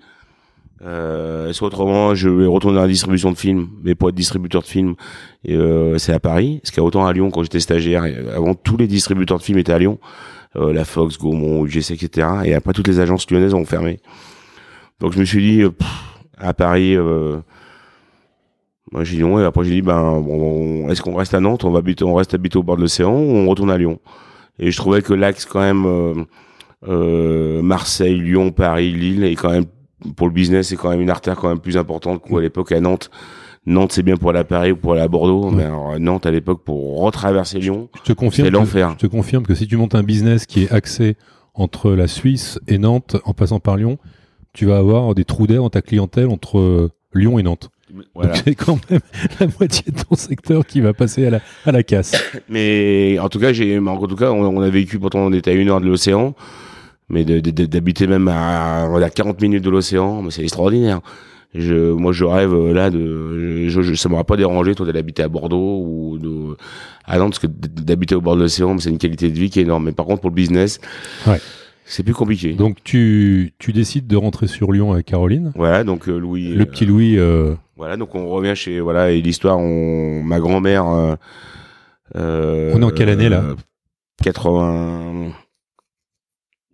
Euh, soit autrement, je vais retourner dans la distribution de films, mais pour être distributeur de films, euh, c'est à Paris. Parce qu'autant à Lyon, quand j'étais stagiaire, et avant, tous les distributeurs de films étaient à Lyon. Euh, la Fox, Gaumont, UGC, etc. Et après, toutes les agences lyonnaises ont fermé. Donc, je me suis dit, euh, pff, à Paris, euh, moi, j'ai dit non. Et après, j'ai dit, ben, bon, est-ce qu'on reste à Nantes, on va habiter, on reste habité au bord de l'océan, ou on retourne à Lyon? Et je trouvais que l'axe, quand même, euh, euh, Marseille, Lyon, Paris, Lille, est quand même, pour le business, c'est quand même une artère quand même plus importante qu'à l'époque à Nantes. Nantes, c'est bien pour aller à Paris ou pour aller à Bordeaux, Ouais. mais alors, Nantes, à l'époque, pour retraverser Lyon, Je te confirme c'est l'enfer. Je te confirme que si tu montes un business qui est axé entre la Suisse et Nantes en passant par Lyon, tu vas avoir des trous d'air dans ta clientèle entre euh, Lyon et Nantes. Voilà. Donc c'est quand même la moitié de ton secteur qui va passer à la, à la casse. Mais en tout cas, j'ai, en tout cas, on, on a vécu pourtant on était à une heure de l'océan, mais d'habiter même à, à 40 minutes de l'océan, c'est extraordinaire. Je, moi, je rêve euh, là de. Je, ça m'aurait pas dérangé toi d'aller habiter à Bordeaux ou à Nantes, parce que d'habiter au bord de l'océan, c'est une qualité de vie qui est énorme. Mais par contre, pour le business, ouais. c'est plus compliqué. Donc, tu, tu décides de rentrer sur Lyon avec Caroline. Voilà, donc euh, Louis. Le petit euh, Louis. Voilà, donc on revient chez. Voilà, et l'histoire, ma grand-mère. on est en quelle année là? 80.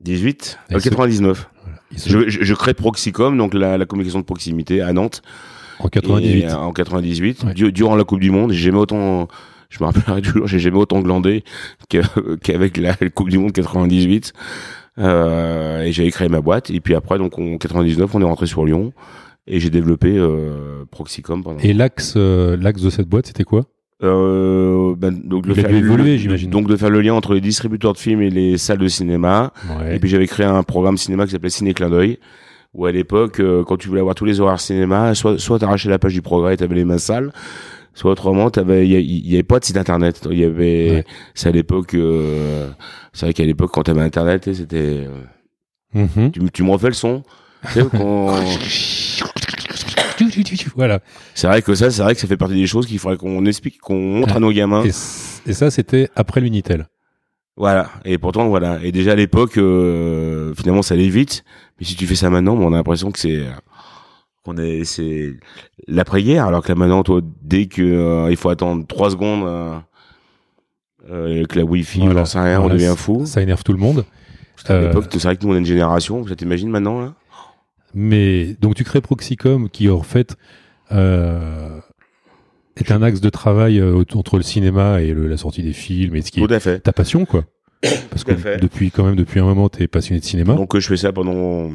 18 euh, 99. Je, je, je, crée Proxicom, donc la, la, communication de proximité à Nantes. En 98. Euh, en 98. Durant la Coupe du Monde, j'ai jamais autant je me rappellerai toujours, j'ai jamais autant glandé qu'avec la Coupe du Monde 98. Euh, et j'avais créé ma boîte. Et puis après, donc en 99, on est rentré sur Lyon et j'ai développé euh, Proxicom. Pendant et l'axe, euh, l'axe de cette boîte, c'était quoi? Euh, ben, donc de faire le- évoluer, le- j'imagine. Donc de faire le lien entre les distributeurs de films et les salles de cinéma. Ouais. Et puis j'avais créé un programme cinéma qui s'appelait Ciné Clin d'œil. Où à l'époque, euh, quand tu voulais avoir tous les horaires cinéma, soit soit t'arrachais la page du progrès, et t'avais les mains sales, soit autrement, t'avais, il y, avait pas de site internet. Il y avait, Ouais. c'est à l'époque, euh, c'est vrai qu'à l'époque quand t'avais internet, c'était, euh, Mhm. tu, me- tu me refais le son. Tu sais, quand- Voilà. c'est vrai que ça, c'est vrai que ça fait partie des choses qu'il faudrait qu'on explique, qu'on montre Ah. à nos gamins. Et, ça, c'était après l'Unitel. Voilà. Et pourtant, voilà. Et déjà à l'époque, euh, finalement, ça allait vite. Mais si tu fais ça maintenant, bon, on a l'impression que c'est, qu'on est, c'est l'après-guerre. Alors que là maintenant, toi, dès que euh, il faut attendre trois secondes, euh, euh, que la Wi-Fi, Voilà. sais rien, on devient fou. Ça énerve tout le monde. À euh, l'époque, c'est vrai que nous, on a une génération. Ça t'imagines maintenant, là? Mais donc tu crées Proxicom qui en fait euh, est un axe de travail euh, entre le cinéma et le- la sortie des films et ce qui est Tout à fait. ta passion quoi. Parce Tout à que fait. depuis quand même depuis un moment, tu es passionné de cinéma. Donc euh, je fais ça pendant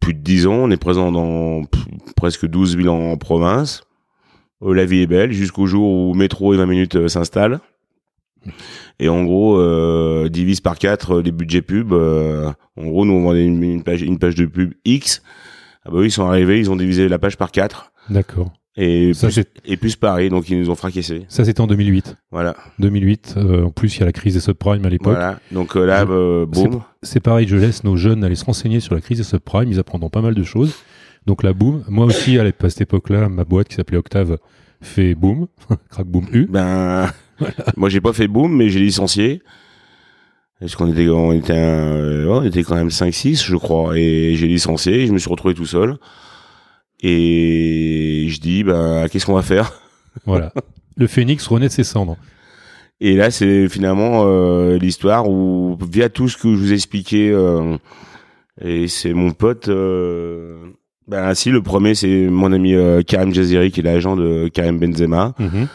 plus de 10 ans. On est présent dans presque 12 villes en, en province. Euh, la vie est belle jusqu'au jour où métro et 20 minutes euh, s'installent. Et en gros, euh, divise par 4 les budgets pub. euh, en gros, nous on vendait une, une page, une page de pub X. Ah bah oui, ils sont arrivés, ils ont divisé la page par 4. D'accord. Et Ça plus, et plus Paris, donc ils nous ont fracassé. ça c'était en 2008. Voilà. 2008. euh, en plus, il y a la crise des subprimes à l'époque. Voilà. Donc euh, là, euh, boum. C'est pareil, je laisse nos jeunes aller se renseigner sur la crise des subprimes, ils apprendront pas mal de choses. Donc là, boum. Moi aussi, à cette époque-là, ma boîte qui s'appelait Octave fait boum, crac boum U. Ben, moi j'ai pas fait boom, mais j'ai licencié. Parce qu'on était, on était, un- euh, on était quand même 5-6, je crois. Et j'ai licencié, je me suis retrouvé tout seul. Et je dis, ben, qu'est-ce qu'on va faire? Voilà. Le phénix renaît de ses cendres. Et là, c'est finalement euh, l'histoire où, via tout ce que je vous ai expliqué, euh, et c'est mon pote... Euh, ben si, le premier, c'est mon ami euh, Karim Jaziri, qui est l'agent de Karim Benzema. Mhm.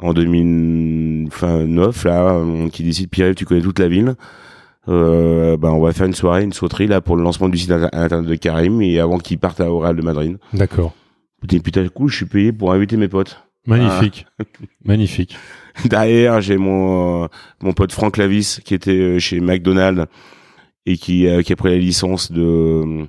En 2009 là qui décide Pierre tu connais toute la ville euh, ben on va faire une soirée une sauterie là pour le lancement du site inter- internet de Karim et avant qu'il parte au Real de Madrid D'accord. putain putain cool je suis payé pour inviter mes potes Magnifique. Magnifique. derrière j'ai mon euh, mon pote Franck Lavis qui était euh, chez McDonald's et qui euh, qui a pris la licence de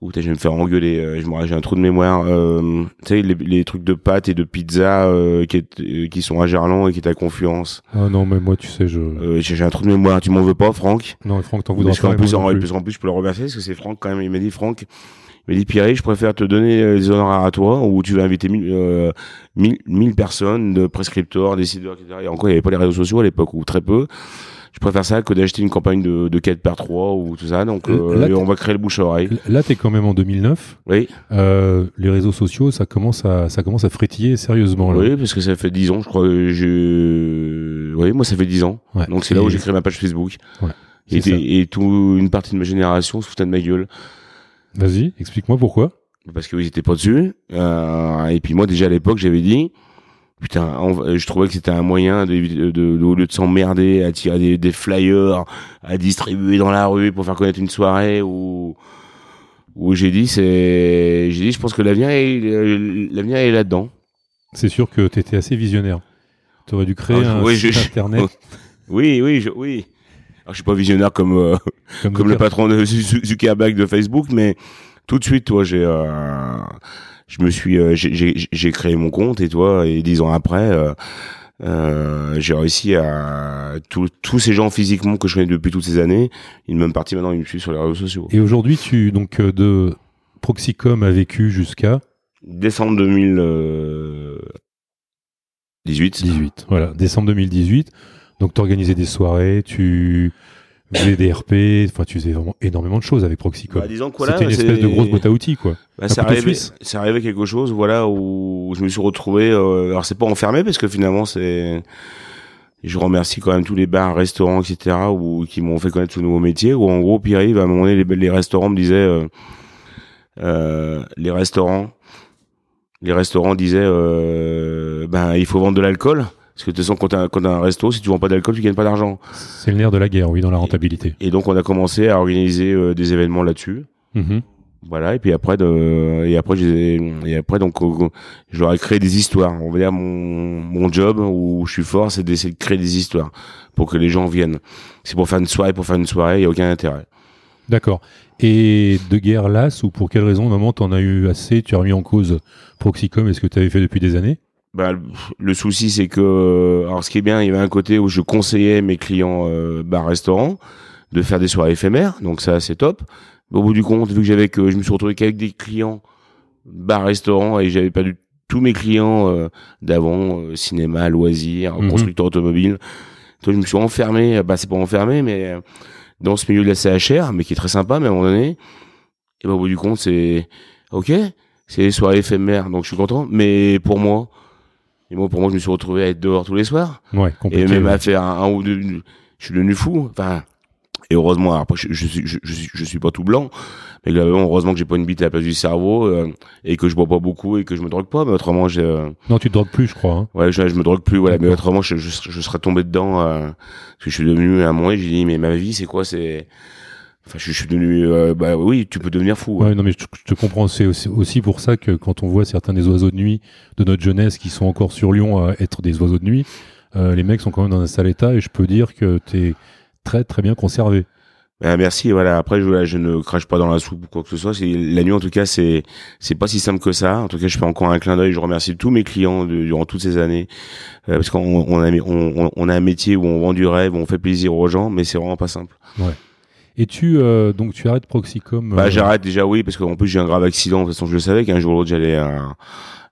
Ouh, putain, je vais me faire engueuler. euh, Je me j'ai un trou de mémoire. Euh, tu sais, les, les trucs de pâtes et de pizza euh, qui, est- euh, qui sont à Gerland et qui est à Confiance. Ah non, mais moi, tu sais, je. Euh, j'ai un trou de mémoire, tu m'en veux pas, Franck? Non, Franck, t'en voudras Parce qu'en plus, en, plus. en plus, je peux le remercier parce que c'est Franck quand même. Il m'a dit, Franck, il m'a dit, Pierre, je préfère te donner euh, les honoraires à toi où tu vas inviter 1000 euh, 1000 1000 personnes, de prescripteurs, décideurs, etc. Et encore, il n'y avait pas les réseaux sociaux à l'époque ou très peu. Je préfère ça que d'acheter une campagne de, de 4 par 3 ou tout ça. Donc, euh, Là, on va créer le bouche à oreille. Là, t'es quand même en 2009. Oui, Euh, les réseaux sociaux, ça commence à, ça commence à frétiller sérieusement. Là. oui, parce que ça fait 10 ans, je crois. que Je... Oui, moi, ça fait 10 ans. Ouais. Donc, c'est là où j'ai créé ma page Facebook. Ouais, Et, et tout, une partie de ma génération se foutait de ma gueule. Vas-y, explique-moi pourquoi. parce qu'ils étaient pas dessus. Euh, et puis moi déjà à l'époque j'avais dit, putain, on- je trouvais que c'était un moyen de, de, de- au lieu de s'emmerder à tirer des, des flyers, à distribuer dans la rue pour faire connaître une soirée où où j'ai dit c'est, j'ai dit je pense que l'avenir est l'avenir est là-dedans. C'est sûr que t'étais assez visionnaire. T'aurais dû créer Ah, un oui, site je- internet Oui oui je, oui. Alors, je suis pas visionnaire comme euh, comme, comme le patron de Zu- Zuckerberg de Facebook, mais tout de suite, toi, j'ai, euh, je me suis, euh, j'ai- créé mon compte et toi, et dix ans après, euh, euh, j'ai réussi à tous tous ces gens physiquement que je connais depuis toutes ces années, une même partie maintenant ils me suivent sur les réseaux sociaux. Et aujourd'hui, tu donc euh, de Proxicom a vécu jusqu'à Décembre 2018. 18. Voilà, décembre 2018. Donc tu organisais des soirées, tu faisais des RP, enfin tu faisais vraiment énormément de choses avec Proxicom. Bah, disons que voilà, C'était une espèce de grosse boîte à outils quoi. Bah, c'est arrivé, c'est arrivé quelque chose, voilà, où je me suis retrouvé. euh, alors c'est pas enfermé parce que finalement c'est. Je remercie quand même tous les bars, restaurants, etc. Où, qui m'ont fait connaître ce nouveau métier. Où en gros, Pierre-Yves, à un moment donné, les, les restaurants me disaient, euh, euh, les restaurants, les restaurants disaient, ben il faut vendre de l'alcool. Parce que de toute façon, quand t'as quand un resto, si tu vends pas d'alcool, tu gagnes pas d'argent. C'est le nerf de la guerre, oui, dans la rentabilité. Et donc on a commencé à organiser euh, des événements là-dessus. Mhm. Voilà, et puis après, de, et après, et après, donc, je leur ai créé des histoires. On va dire, mon, mon job où je suis fort, c'est d'essayer de créer des histoires pour que les gens viennent. C'est pour faire une soirée, pour faire une soirée, il n'y a aucun intérêt. D'accord. Et de guerre lasse, ou pour quelle raison, moment, t'en as eu assez, tu as remis en cause Proxicom et ce que tu avais fait depuis des années? Bah, le- souci, c'est que, alors, ce qui est bien, il y avait un côté où je conseillais mes clients euh, bar-restaurant de faire des soirées éphémères, donc ça, c'est top. Au bout du compte, vu que j'avais que, je me suis retrouvé qu'avec des clients bar-restaurant et j'avais perdu tous mes clients euh, d'avant, euh, cinéma, loisirs, Mhm. constructeur automobile. Donc, je me suis enfermé, bah, c'est pas enfermé, mais euh, dans ce milieu de la CHR, mais qui est très sympa, mais à un moment donné, et bah, au bout du compte, c'est, ok, c'est des soirées éphémères, donc je suis content, mais pour moi, et moi, pour moi, je me suis retrouvé à être dehors tous les soirs. Ouais, Et compliqué. même ouais. à faire un, un ou deux, je suis devenu fou. Enfin, Et heureusement, après, je, je, suis, je, je, suis, je suis pas tout blanc, mais heureusement que j'ai pas une bite à la place du cerveau euh, et que je bois pas beaucoup et que je me drogue pas. Mais autrement, j'ai. euh, Non, tu te drogues plus, je crois. hein. ouais, je, je me drogue plus. Voilà, mais autrement, je, je, je serais tombé dedans euh, parce que je suis devenu à donné, j'ai dit, mais ma vie, c'est quoi? C'est. Enfin, je, je suis devenu. euh, bah oui, tu peux devenir fou. Ouais, non, mais je, je te comprends. C'est aussi, aussi pour ça que quand on voit certains des oiseaux de nuit de notre jeunesse qui sont encore sur Lyon à être des oiseaux de nuit, euh, les mecs sont quand même dans un sale état et je peux dire que t'es très très bien conservé. Ah, merci. Voilà. Après, je, ne crache pas dans la soupe ou quoi que ce soit. C'est la nuit, en tout cas, c'est c'est pas si simple que ça. En tout cas, je fais encore un clin d'œil. Je remercie tous mes clients de- durant toutes ces années Euh, parce qu'on on a on, a un métier où on vend du rêve, où on fait plaisir aux gens, mais c'est vraiment pas simple. Et tu euh, donc tu arrêtes Proxicom. Bah, euh, j'arrête déjà, oui, parce qu'en plus j'ai un grave accident. De toute façon, je le savais qu'un jour ou l'autre j'allais. euh,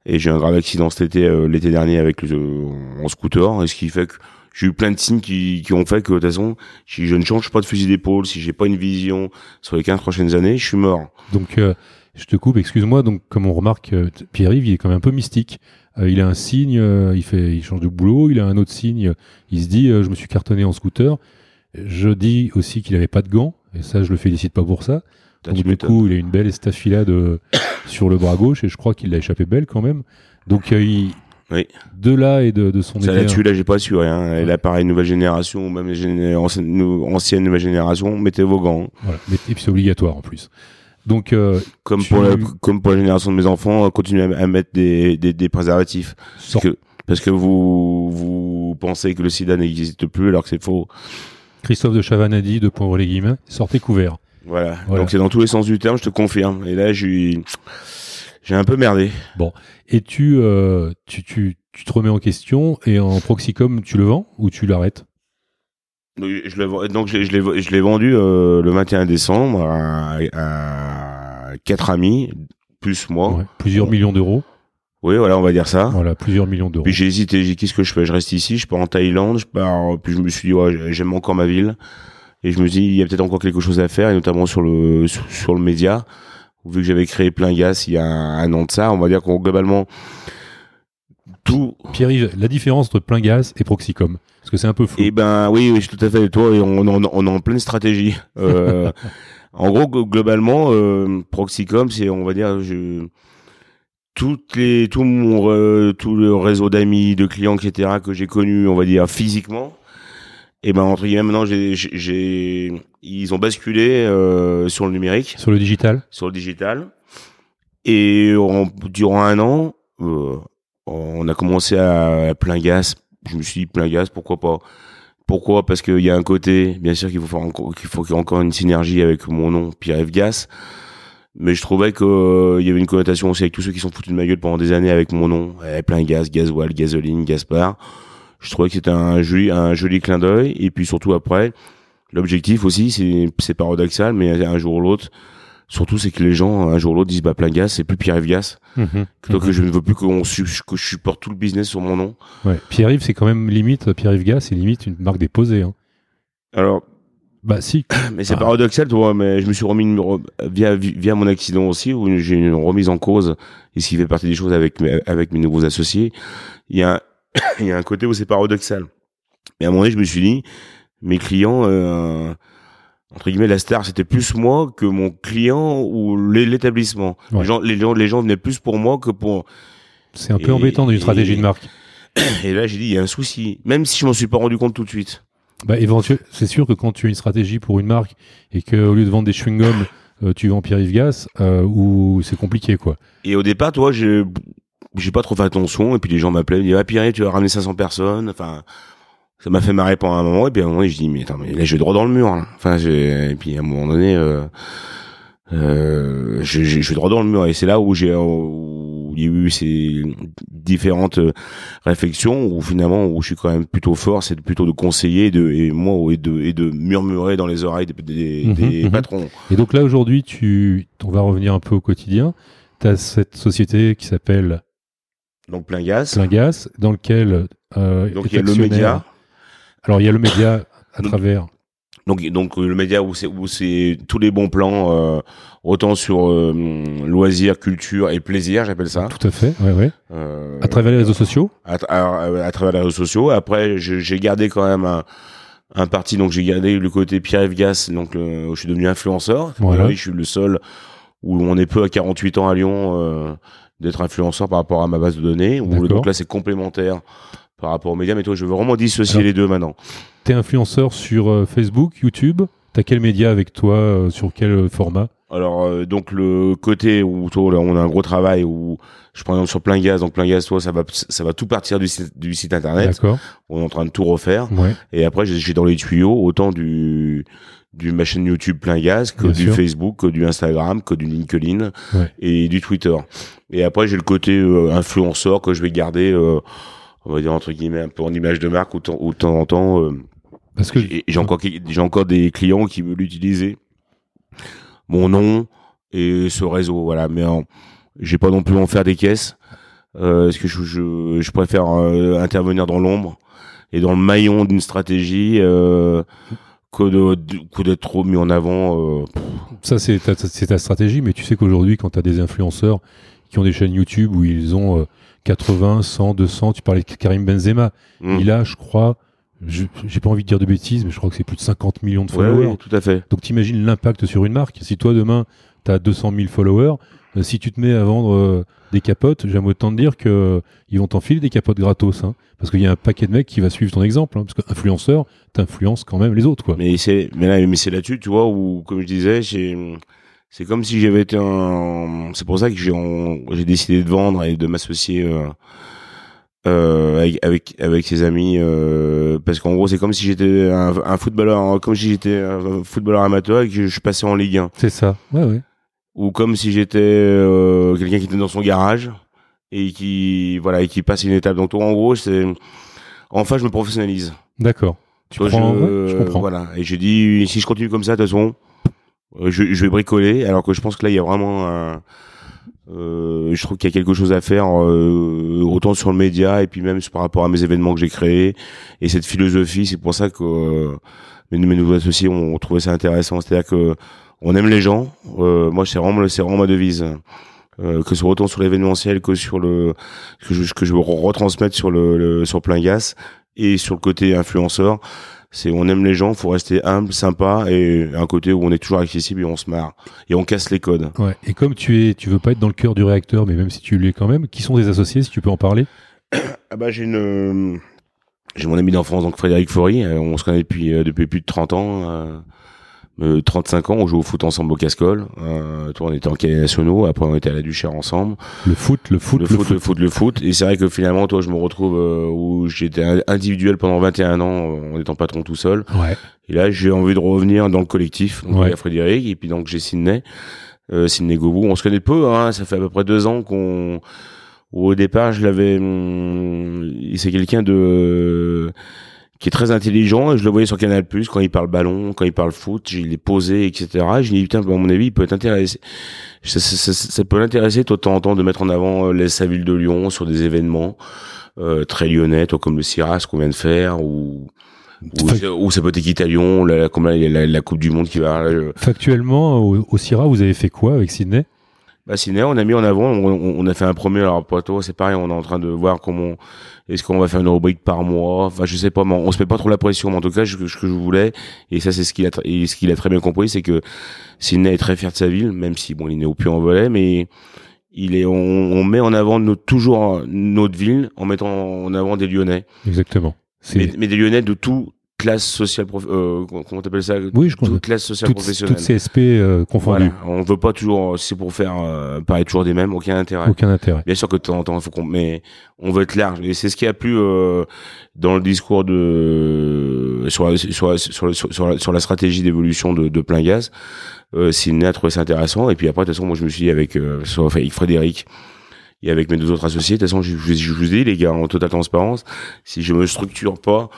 et j'ai un grave accident cet été, euh, l'été dernier, avec le en scooter, et ce qui fait que j'ai eu plein de signes qui, qui ont fait que de toute façon, si je ne change pas de fusil d'épaule, si j'ai pas une vision sur les 15 prochaines années, je suis mort. Donc, euh, je te coupe, excuse-moi. Donc, comme on remarque, Pierre-Yves, il est quand même un peu mystique. Euh, il a un signe, euh, il fait, il change de boulot. Il a un autre signe. Il se dit, euh, je me suis cartonné en scooter. Je dis aussi qu'il avait pas de gants, et ça, je le félicite pas pour ça. Donc, du coup, il a une belle estafilade sur le bras gauche, et je crois qu'il l'a échappé belle quand même. Donc, euh, il, Oui. de là et de, de son Ça là-dessus, là, j'ai pas su rien. Et là, pareil, nouvelle génération, ou même géné- ancienne, nou- ancienne nouvelle génération, mettez vos gants. Voilà. Et puis, c'est obligatoire en plus. Donc, euh, Comme Tu- pour la, comme pour la génération de mes enfants, euh, continuez à, mettre des, des, des préservatifs. sort- que- Parce que vous, vous pensez que le sida n'existe plus alors que c'est faux. Christophe de dit, de point les guillemets, sortez couvert. Voilà. Voilà. Donc c'est dans tous les sens du terme, je te confirme. Et là, j'ai, j'ai un peu merdé. Et tu, euh, tu, tu, tu te remets en question et en Proxicom, tu le vends ou tu l'arrêtes? Je l'ai, donc je l'ai, je vendu euh, le 21 décembre à, à quatre amis plus moi. Ouais. Plusieurs Bon. millions d'euros. Oui, voilà, on va dire ça. Voilà, plusieurs millions d'euros. Puis j'ai hésité, j'ai dit qu'est-ce que je fais? Je reste ici, je pars en Thaïlande, je pars. Puis je me suis dit ouais, j'aime encore ma ville. Et je me dis il y a peut-être encore quelque chose à faire, et notamment sur le sur, sur le média. Vu que j'avais créé plein gas il y a un, an de ça, on va dire qu'on globalement tout. Pierre-Yves, la différence entre plein gaz et Proxicom Parce que c'est un peu flou. Et ben oui, oui, je suis tout à fait avec toi. Et on, on, on est en pleine stratégie. Euh, en gros, glo- globalement, euh, Proxicom, c'est on va dire je toutes les tout mon tout le réseau d'amis, de clients, etc. que j'ai connu, on va dire physiquement. Et ben entre guillemets, maintenant, j'ai, ils ont basculé euh, sur le numérique, Sur le digital sur le digital. Et durant un an, euh, on a commencé à, à plein gaz. Je me suis dit plein gaz, pourquoi pas? Pourquoi? Parce qu'il y a un côté, bien sûr, qu'il faut faire qu'il faut qu'il y ait encore une synergie avec mon nom, Pierre-Yves Gas. Mais je trouvais que euh, y avait une connotation aussi avec tous ceux qui sont foutus de ma gueule pendant des années avec mon nom, Eh, plein gaz, gasoil, gasoline, Gaspard. Je trouvais que c'était un joli, un joli clin d'œil. Et puis surtout après, l'objectif aussi, c'est, c'est paradoxal, mais un jour ou l'autre, surtout c'est que les gens un jour ou l'autre disent bah plein gaz, c'est plus Pierre-Yves Gas. Mhm. Donc je ne veux plus qu'on su- que je supporte tout le business sur mon nom. Ouais. Pierre-Yves, c'est quand même limite, Pierre-Yves Gas, c'est limite une marque déposée. hein. Alors, Bah si. mais c'est Ah. paradoxal, tu vois, mais je me suis remis une- via via mon accident aussi où j'ai une remise en cause et ce qui fait partie des choses avec mes, avec mes nouveaux associés. Il y a un, il y a un côté où c'est paradoxal. Mais à un moment donné, je me suis dit, mes clients, euh, entre guillemets, la star, c'était plus moi que mon client ou l'é- l'établissement. Ouais. Les gens, les gens, les gens venaient plus pour moi que pour. C'est un peu Et- embêtant dans une et- stratégie de marque. Et là, j'ai dit, il y a un souci, même si je m'en suis pas rendu compte tout de suite. Bah, éventuellement, c'est sûr que quand tu as une stratégie pour une marque et que au lieu de vendre des chewing-gums, euh, tu vends Pierre-Yves Gas, euh, ou c'est compliqué quoi. Et au départ, toi, j'ai j'ai pas trop fait attention. Et puis les gens m'appelaient, ils me disaient, ah Pierre, tu vas ramener 500 personnes. Enfin, ça m'a fait marrer pendant un moment. Et puis à un moment je dis, mais attends, mais là, je vais droit dans le mur. Là. Enfin, et puis à un moment donné, euh, euh, je, je, je vais droit dans le mur. Et c'est là où j'ai où il y a eu ces différentes euh, réflexions où finalement où je suis quand même plutôt fort, c'est plutôt de conseiller et de et moi et de et de murmurer dans les oreilles des, des, Mhm, des mhm. patrons. Et donc là aujourd'hui, tu, on va revenir un peu au quotidien. Tu as cette société qui s'appelle Donc plein gaz. Plein Gas, dans lequel euh, Donc il y a le média. Alors il y a le média à Donc- travers. Donc, donc euh, le média où c'est où c'est tous les bons plans, euh, autant sur euh, loisirs, culture et plaisir, j'appelle ça. Tout à fait, ouais, ouais. Euh, À travers les réseaux sociaux? à, tra- à- à travers les réseaux sociaux. Après, j'ai gardé quand même un, un parti, donc j'ai gardé le côté Pierre-Yves Gas, donc le- je suis devenu influenceur. Voilà. Aujourd'hui, je suis le seul où on est peu à 48 ans à Lyon euh, d'être influenceur par rapport à ma base de données. Où, donc là, c'est complémentaire par rapport aux médias. Mais toi, je veux vraiment dissocier Alors- les deux maintenant. T'es influenceur sur euh, Facebook, YouTube? T'as quel média avec toi euh, Sur quel euh, format? Alors euh, donc le côté où toi, là, on a un gros travail où je prends exemple sur plein gaz donc plein gaz toi ça va ça va tout partir du site, du site internet D'accord. on est en train de tout refaire Ouais. et après j'ai j'ai dans les tuyaux autant du du ma chaîne YouTube plein gaz que Bien du sûr. Facebook que du Instagram que du LinkedIn Ouais. et du Twitter et après j'ai le côté euh, influenceur que je vais garder euh, on va dire entre guillemets un peu en image de marque ou de temps- en temps Parce que j'ai encore j'ai encore des clients qui veulent utiliser mon nom et ce réseau voilà. Mais j'ai pas non plus en faire des caisses. Euh, parce que je, je, je préfère euh, intervenir dans l'ombre et dans le maillon d'une stratégie euh, que de, de- que d'être trop mis en avant euh, ça, c'est ta, c'est ta stratégie, mais tu sais qu'aujourd'hui, quand tu as des influenceurs qui ont des chaînes YouTube où ils ont euh, 80, 100, 200, tu parlais de Karim Benzema, hmm. il a, je crois, j'ai pas envie de dire de bêtises, mais je crois que c'est plus de 50 millions de followers. ouais, tout à fait Donc t'imagines l'impact sur une marque? Si toi demain tu as 200 000 followers, euh, si tu te mets à vendre euh, des capotes, j'aime autant te dire que euh, ils vont t'enfiler des capotes gratos, hein, parce qu'il y a un paquet de mecs qui va suivre ton exemple, hein, parce qu'influenceur, t'influences quand même les autres, quoi. Mais c'est, mais là, mais c'est là-dessus, tu vois, où, comme je disais, c'est comme si j'avais été un, c'est pour ça que j'ai décidé de vendre et de m'associer, euh, avec, avec, avec ses amis, euh, parce qu'en gros, c'est comme si j'étais un, un footballeur, comme si j'étais un footballeur amateur et que je passais en Ligue 1. C'est ça. Ouais, ouais. Ou comme si j'étais, euh, quelqu'un qui était dans son garage et qui, voilà, et qui passe une étape. Donc, toi, en gros, c'est, enfin, je me professionnalise. D'accord. Tu Toi, prends, je, je comprends. Voilà. Et j'ai dit, si je continue comme ça, de toute façon, euh, je, je vais bricoler. Alors que je pense que là, il y a vraiment un, euh, je trouve qu'il y a quelque chose à faire, euh, autant sur le média et puis même par rapport à mes événements que j'ai créés et cette philosophie. C'est pour ça que euh, mes, nouveaux associés ont trouvé ça intéressant. C'est-à-dire que on aime les gens. Euh, moi, c'est vraiment, c'est vraiment ma devise. Euh, que ce soit autant sur l'événementiel que sur le que je, que je veux retransmettre sur le, le sur plein gas et sur le côté influenceur c'est on aime les gens faut rester humble sympa et un côté où on est toujours accessible et on se marre et on casse les codes. Ouais. Et comme tu es, tu veux pas être dans le cœur du réacteur, mais même si tu l'es quand même, qui sont des associés, si tu peux en parler? Ah bah j'ai une euh, j'ai mon ami d'enfance donc Frédéric Faury euh, on se connaît depuis euh, depuis plus de 30 ans euh, euh, 35 ans on joue au foot ensemble au Cascol euh, toi on était en cahiers nationaux après on était à la Duchère ensemble Le foot, le foot, le, foot, le foot, le foot. Et c'est vrai que finalement, toi, je me retrouve euh, où j'étais individuel pendant 21 ans euh, en étant patron tout seul. Ouais. Et là, j'ai envie de revenir dans le collectif. Donc, Ouais. il y a Frédéric, et puis donc j'ai Sydney, euh, Sydney Gobou. On se connaît peu, hein. Ça fait à peu près deux ans qu'on. Au départ, je l'avais. hum, C'est quelqu'un de qui est très intelligent. Et je le voyais sur Canal Plus quand il parle ballon, quand il parle foot, il est posé, etc. Je lui dis putain, à mon avis, il peut t'intéresser. Ça, ça, ça, ça peut l'intéresser de temps en temps de mettre en avant euh, les- sa ville de Lyon sur des événements euh, très lyonnais, toi, comme le Ciras qu'on vient de faire, ou ou, ça peut être équipe à Lyon, la, la, la Coupe du Monde qui va. Factuellement, au, au vous avez fait quoi avec Sydney? Bah, on a mis en avant, on, on- on a fait un premier, alors toi, c'est pareil, on est en train de voir comment, est-ce qu'on va faire une rubrique par mois, enfin, je sais pas, mais on se met pas trop la pression, mais en tout cas, ce que, je voulais, et ça, c'est ce qu'il a, et ce qu'il a très bien compris, c'est que Sydney est très fier de sa ville, même si, bon, il est né au puy en velay mais il est, on, on met en avant notre, toujours notre ville, en mettant en avant des Lyonnais. Exactement. Mais, mais des Lyonnais de toute classe sociale, euh, comment t'appelles ça? Oui, je comprends. Toute classe sociale toutes, professionnelle. toutes CSP euh, confondues. Voilà. On veut pas toujours, c'est pour faire euh, paraître toujours des mêmes, aucun intérêt. Aucun intérêt. Bien sûr que de temps en temps, il faut qu'on, mais on veut être large. Et c'est ce qui a plu euh, dans le discours de sur la, sur, la- sur, la- sur, la, sur la stratégie d'évolution de, de plein gaz. Euh, a trouvé ça intéressant. Et puis après, de toute façon, moi, je me suis dit avec, euh, avec Frédéric et avec mes deux autres associés. De toute façon, je, je, je vous dis, les gars, en totale transparence, si je me structure pas,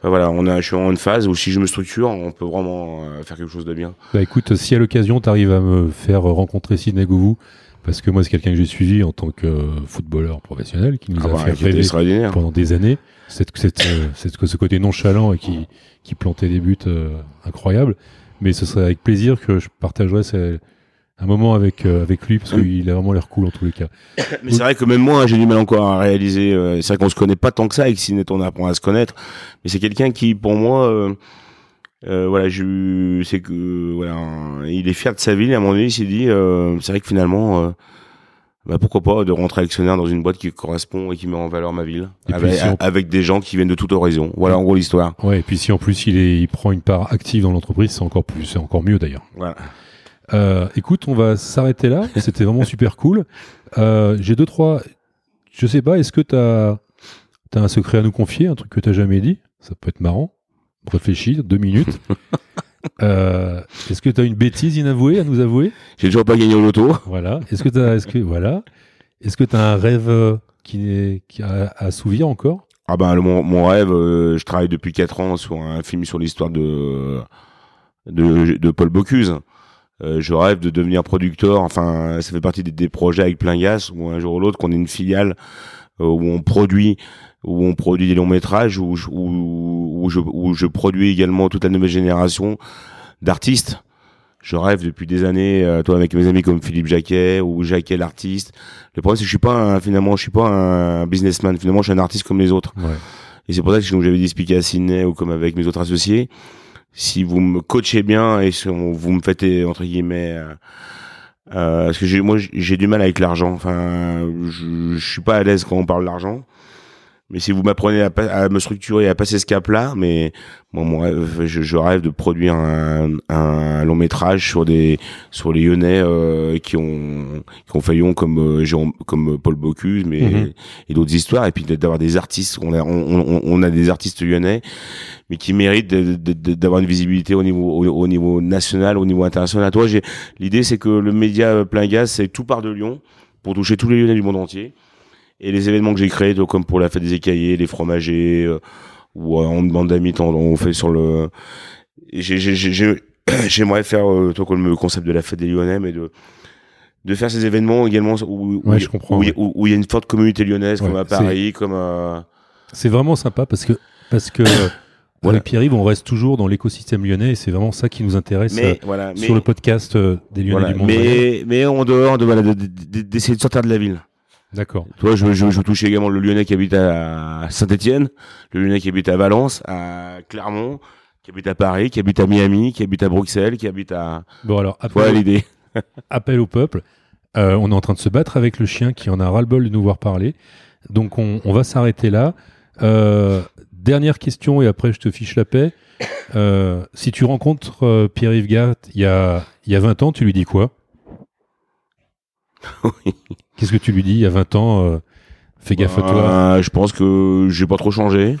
enfin voilà, on a, je suis en une phase où si je me structure, on peut vraiment euh, faire quelque chose de bien. Bah écoute, si à l'occasion tu arrives à me faire rencontrer Sidney Govou, parce que moi c'est quelqu'un que j'ai suivi en tant que footballeur professionnel, qui nous Ah a bah, fait rêver pendant des années, cette, cette, euh, cette- ce côté nonchalant et qui, qui plantait des buts euh, incroyables. Mais ce serait avec plaisir que je partagerais ces- un moment avec avec lui parce qu'il a vraiment l'air cool en tous les cas. Mais c'est vrai que même moi, j'ai du mal encore à réaliser. c'est vrai qu'on se connaît pas tant que ça avec Cinet, on apprend à se connaître. Mais c'est quelqu'un qui, pour moi, voilà, je, c'est que voilà, il est fier de sa ville. Et à un moment donné, il s'est dit, c'est vrai que finalement bah pourquoi pas de rentrer actionnaire dans une boîte qui correspond et qui met en valeur ma ville avec, des gens qui viennent de toute horizon. Voilà en gros l'histoire. Ouais, et puis si en plus il, est, il prend une part active dans l'entreprise, c'est encore plus, c'est encore mieux d'ailleurs. Voilà. Euh, écoute, on va s'arrêter là. C'était vraiment super cool. Euh, J'ai deux trois. Je sais pas. Est-ce que t'as as un secret à nous confier, un truc que t'as jamais dit? Ça peut être marrant. Réfléchis deux minutes. Euh, est-ce que tu as une bêtise inavouée à nous avouer? J'ai toujours pas gagné au loto. Voilà. Est-ce que tu as, est-ce que, voilà. Est-ce que tu as un rêve qui est, qui a à assouvir encore? Ah ben, mon, mon rêve, euh, je travaille depuis 4 ans sur un film sur l'histoire de, de, de Paul Bocuse. Je rêve de devenir producteur. Enfin, ça fait partie des, des projets avec plein gaz où un jour ou l'autre qu'on ait une filiale où on produit où on produit des longs métrages, où, où, où, je, où je produis également toute la nouvelle génération d'artistes. Je rêve depuis des années, euh, toi avec mes amis comme Philippe Jacquet ou Jacquet l'artiste. Le problème c'est que je suis pas un, finalement, je suis pas un businessman. Finalement, je suis un artiste comme les autres. Ouais. Et c'est pour ça que j'avais expliqué à Sydney ou comme avec mes autres associés, si vous me coachez bien et si vous me faites entre guillemets euh, euh, parce que moi j'ai du mal avec l'argent. Enfin je, je suis pas à l'aise quand on parle d'argent mais si vous m'apprenez à, à, me structurer, à passer ce cap-là, mais moi, moi je, je, rêve de produire un, un, long métrage sur des sur les Lyonnais euh, qui ont qui ont faillon comme euh, comme Paul Bocuse, mais mhm. et d'autres histoires, et puis d'avoir des artistes. On a on, on, a des artistes lyonnais, mais qui méritent d'avoir une visibilité au niveau au, niveau national, au niveau international. Toi, j'ai l'idée, c'est que le média plein gaz, c'est tout part de Lyon pour toucher tous les Lyonnais du monde entier. Et les événements que j'ai créés, comme pour la fête des écaillés, les fromagers, euh, ou euh, en bande d'amis, on fait sur le. J'aimerais faire euh, toi comme le concept de la fête des Lyonnais, mais de de faire ces événements également où, il y a une forte communauté lyonnaise, comme à Paris, comme à... C'est vraiment sympa parce que parce que Avec Pierre-Yves, on reste toujours dans l'écosystème lyonnais et c'est vraiment ça qui nous intéresse sur le podcast des Lyonnais du monde. Mais, mais en dehors de, d'essayer de sortir de la ville. D'accord. Toi, je, je, je touche également le Lyonnais qui habite à Saint-Etienne, le Lyonnais qui habite à Valence, à Clermont, qui habite à Paris, qui habite à Miami, qui habite à Bruxelles, qui habite à. Bon alors, appel, l'idée. appel au peuple. Euh, on est en train de se battre avec le chien qui en a ras-le-bol de nous voir parler. Donc on, on va s'arrêter là. Euh, dernière question et après je te fiche la paix. Euh, si tu rencontres Pierre-Yves Gatt il y a, il y a 20 ans, tu lui dis quoi? Qu'est-ce que tu lui dis il y a 20 ans euh, Fais gaffe à toi. Bah, je pense que j'ai pas trop changé.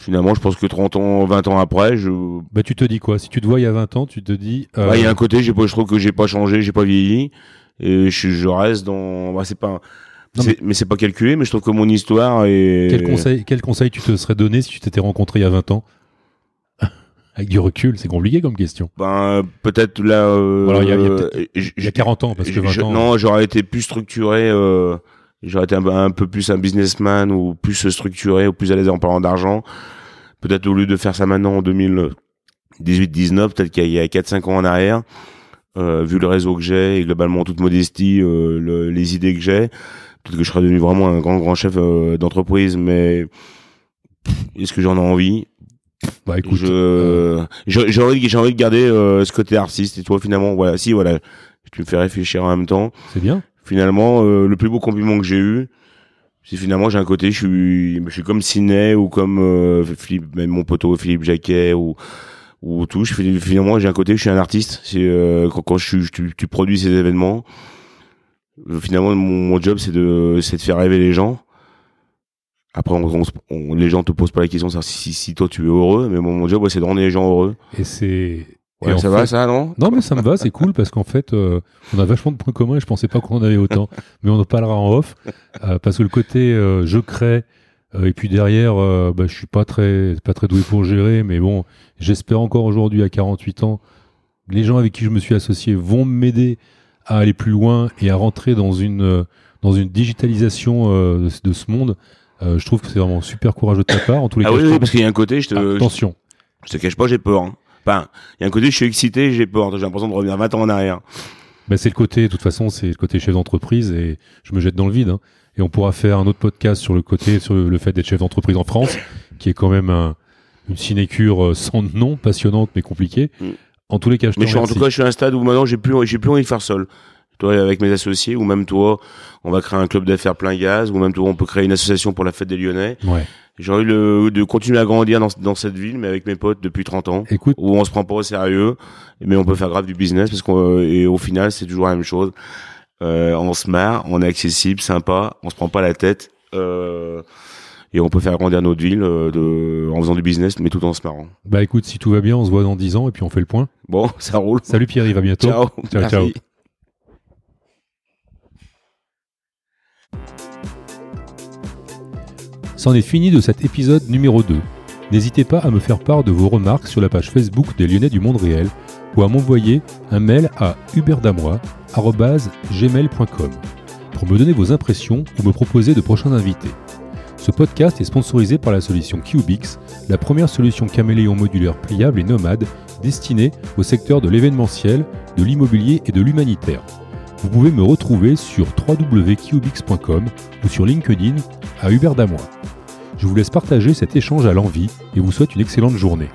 Finalement, je pense que 30 ans, 20 ans après, je. Bah, tu te dis quoi? Si tu te vois il y a 20 ans, tu te dis. Euh, bah, il y a un côté, j'ai pas, je trouve que j'ai pas changé, j'ai pas vieilli. Et je, je reste dans. Bah, c'est pas. mais c'est pas calculé, mais je trouve que mon histoire est. Quel conseil, quel conseil tu te serais donné si tu t'étais rencontré il y a 20 ans? Avec du recul, c'est compliqué comme question. Ben peut-être là. Euh, Alors il y a, y, a 40 ans parce que 20 ans. Non, j'aurais été plus structuré. Euh, j'aurais été un, peu plus un businessman ou plus structuré ou plus à l'aise en parlant d'argent. Peut-être au lieu de faire ça maintenant en 2018-19, peut-être qu'il y a, 4-5 ans en arrière, euh, vu le réseau que j'ai et globalement toute modestie, euh, le, les idées que j'ai, peut-être que je serais devenu vraiment un grand grand chef euh, d'entreprise. Mais est-ce que j'en ai envie? Bah écoute, je j'ai envie j'ai envie de garder euh, ce côté artiste et toi finalement voilà si voilà tu me fais réfléchir en même temps. C'est bien. Finalement euh, le plus beau compliment que j'ai eu c'est finalement j'ai un côté je suis je suis comme Ciné ou comme euh, Philippe même mon poteau Philippe Jacquet ou ou tout je finalement j'ai un côté je suis un artiste c'est quand, quand je, suis tu, tu, produis ces événements finalement mon, mon job c'est de c'est de faire rêver les gens après, on, les gens te posent pas la question si, si, toi tu es heureux, mais mon job, c'est de rendre les gens heureux. Et c'est. Ouais, ça va, ça, non? Non, mais ça me va, c'est cool parce qu'en fait, euh, on a vachement de points communs et je pensais pas qu'on en avait autant. mais on en parlera en off euh, parce que le côté euh, je crée et puis derrière, bah, je suis pas très, pas très doué pour gérer, mais bon, j'espère encore aujourd'hui à 48 ans, les gens avec qui je me suis associé vont m'aider à aller plus loin et à rentrer dans une, dans une digitalisation de, de ce monde. Euh, je trouve que c'est vraiment super courageux de ta part. En tous les ah cas, oui, oui parce qu'il y a un côté, je te. Attention. Je te cache pas, j'ai peur. Hein. Enfin, il y a un côté, je suis excité, j'ai peur. J'ai l'impression de revenir 20 ans en arrière. Bah, c'est le côté, de toute façon, c'est le côté chef d'entreprise et je me jette dans le vide. Hein. Et on pourra faire un autre podcast sur le côté, sur le fait d'être chef d'entreprise en France, qui est quand même un, une sinécure euh, sans nom, passionnante mais compliquée. Mm. En tous les cas, je te Mais je suis, en tout cas, je suis à un stade où maintenant, j'ai plus, j'ai plus envie de faire seul. Toi, avec mes associés, ou même toi, on va créer un club d'affaires plein gaz, ou même toi, on peut créer une association pour la fête des Lyonnais. Ouais. J'ai envie de, de continuer à grandir dans, dans cette ville, mais avec mes potes depuis 30 ans, Écoute, où on se prend pas au sérieux, mais on peut faire grave du business, parce qu'on, et au final, c'est toujours la même chose. Euh, on se marre, on est accessible, sympa, on se prend pas la tête, euh, et on peut faire grandir notre ville euh, de, en faisant du business, mais tout en se marrant. bah écoute, si tout va bien, on se voit dans 10 ans et puis on fait le point. Bon, ça roule. Salut Pierre, à bientôt. Ciao. Ciao, Merci. ciao. C'en est fini de cet épisode numéro 2. N'hésitez pas à me faire part de vos remarques sur la page Facebook des Lyonnais du Monde Réel ou à m'envoyer un mail à huberdamois.gmail.com pour me donner vos impressions ou me proposer de prochains invités. Ce podcast est sponsorisé par la solution Cubix, la première solution caméléon modulaire pliable et nomade destinée au secteur de l'événementiel, de l'immobilier et de l'humanitaire. Vous pouvez me retrouver sur www.cubix.com ou sur LinkedIn à Hubert Damois. Je vous laisse partager cet échange à l'envie et vous souhaite une excellente journée.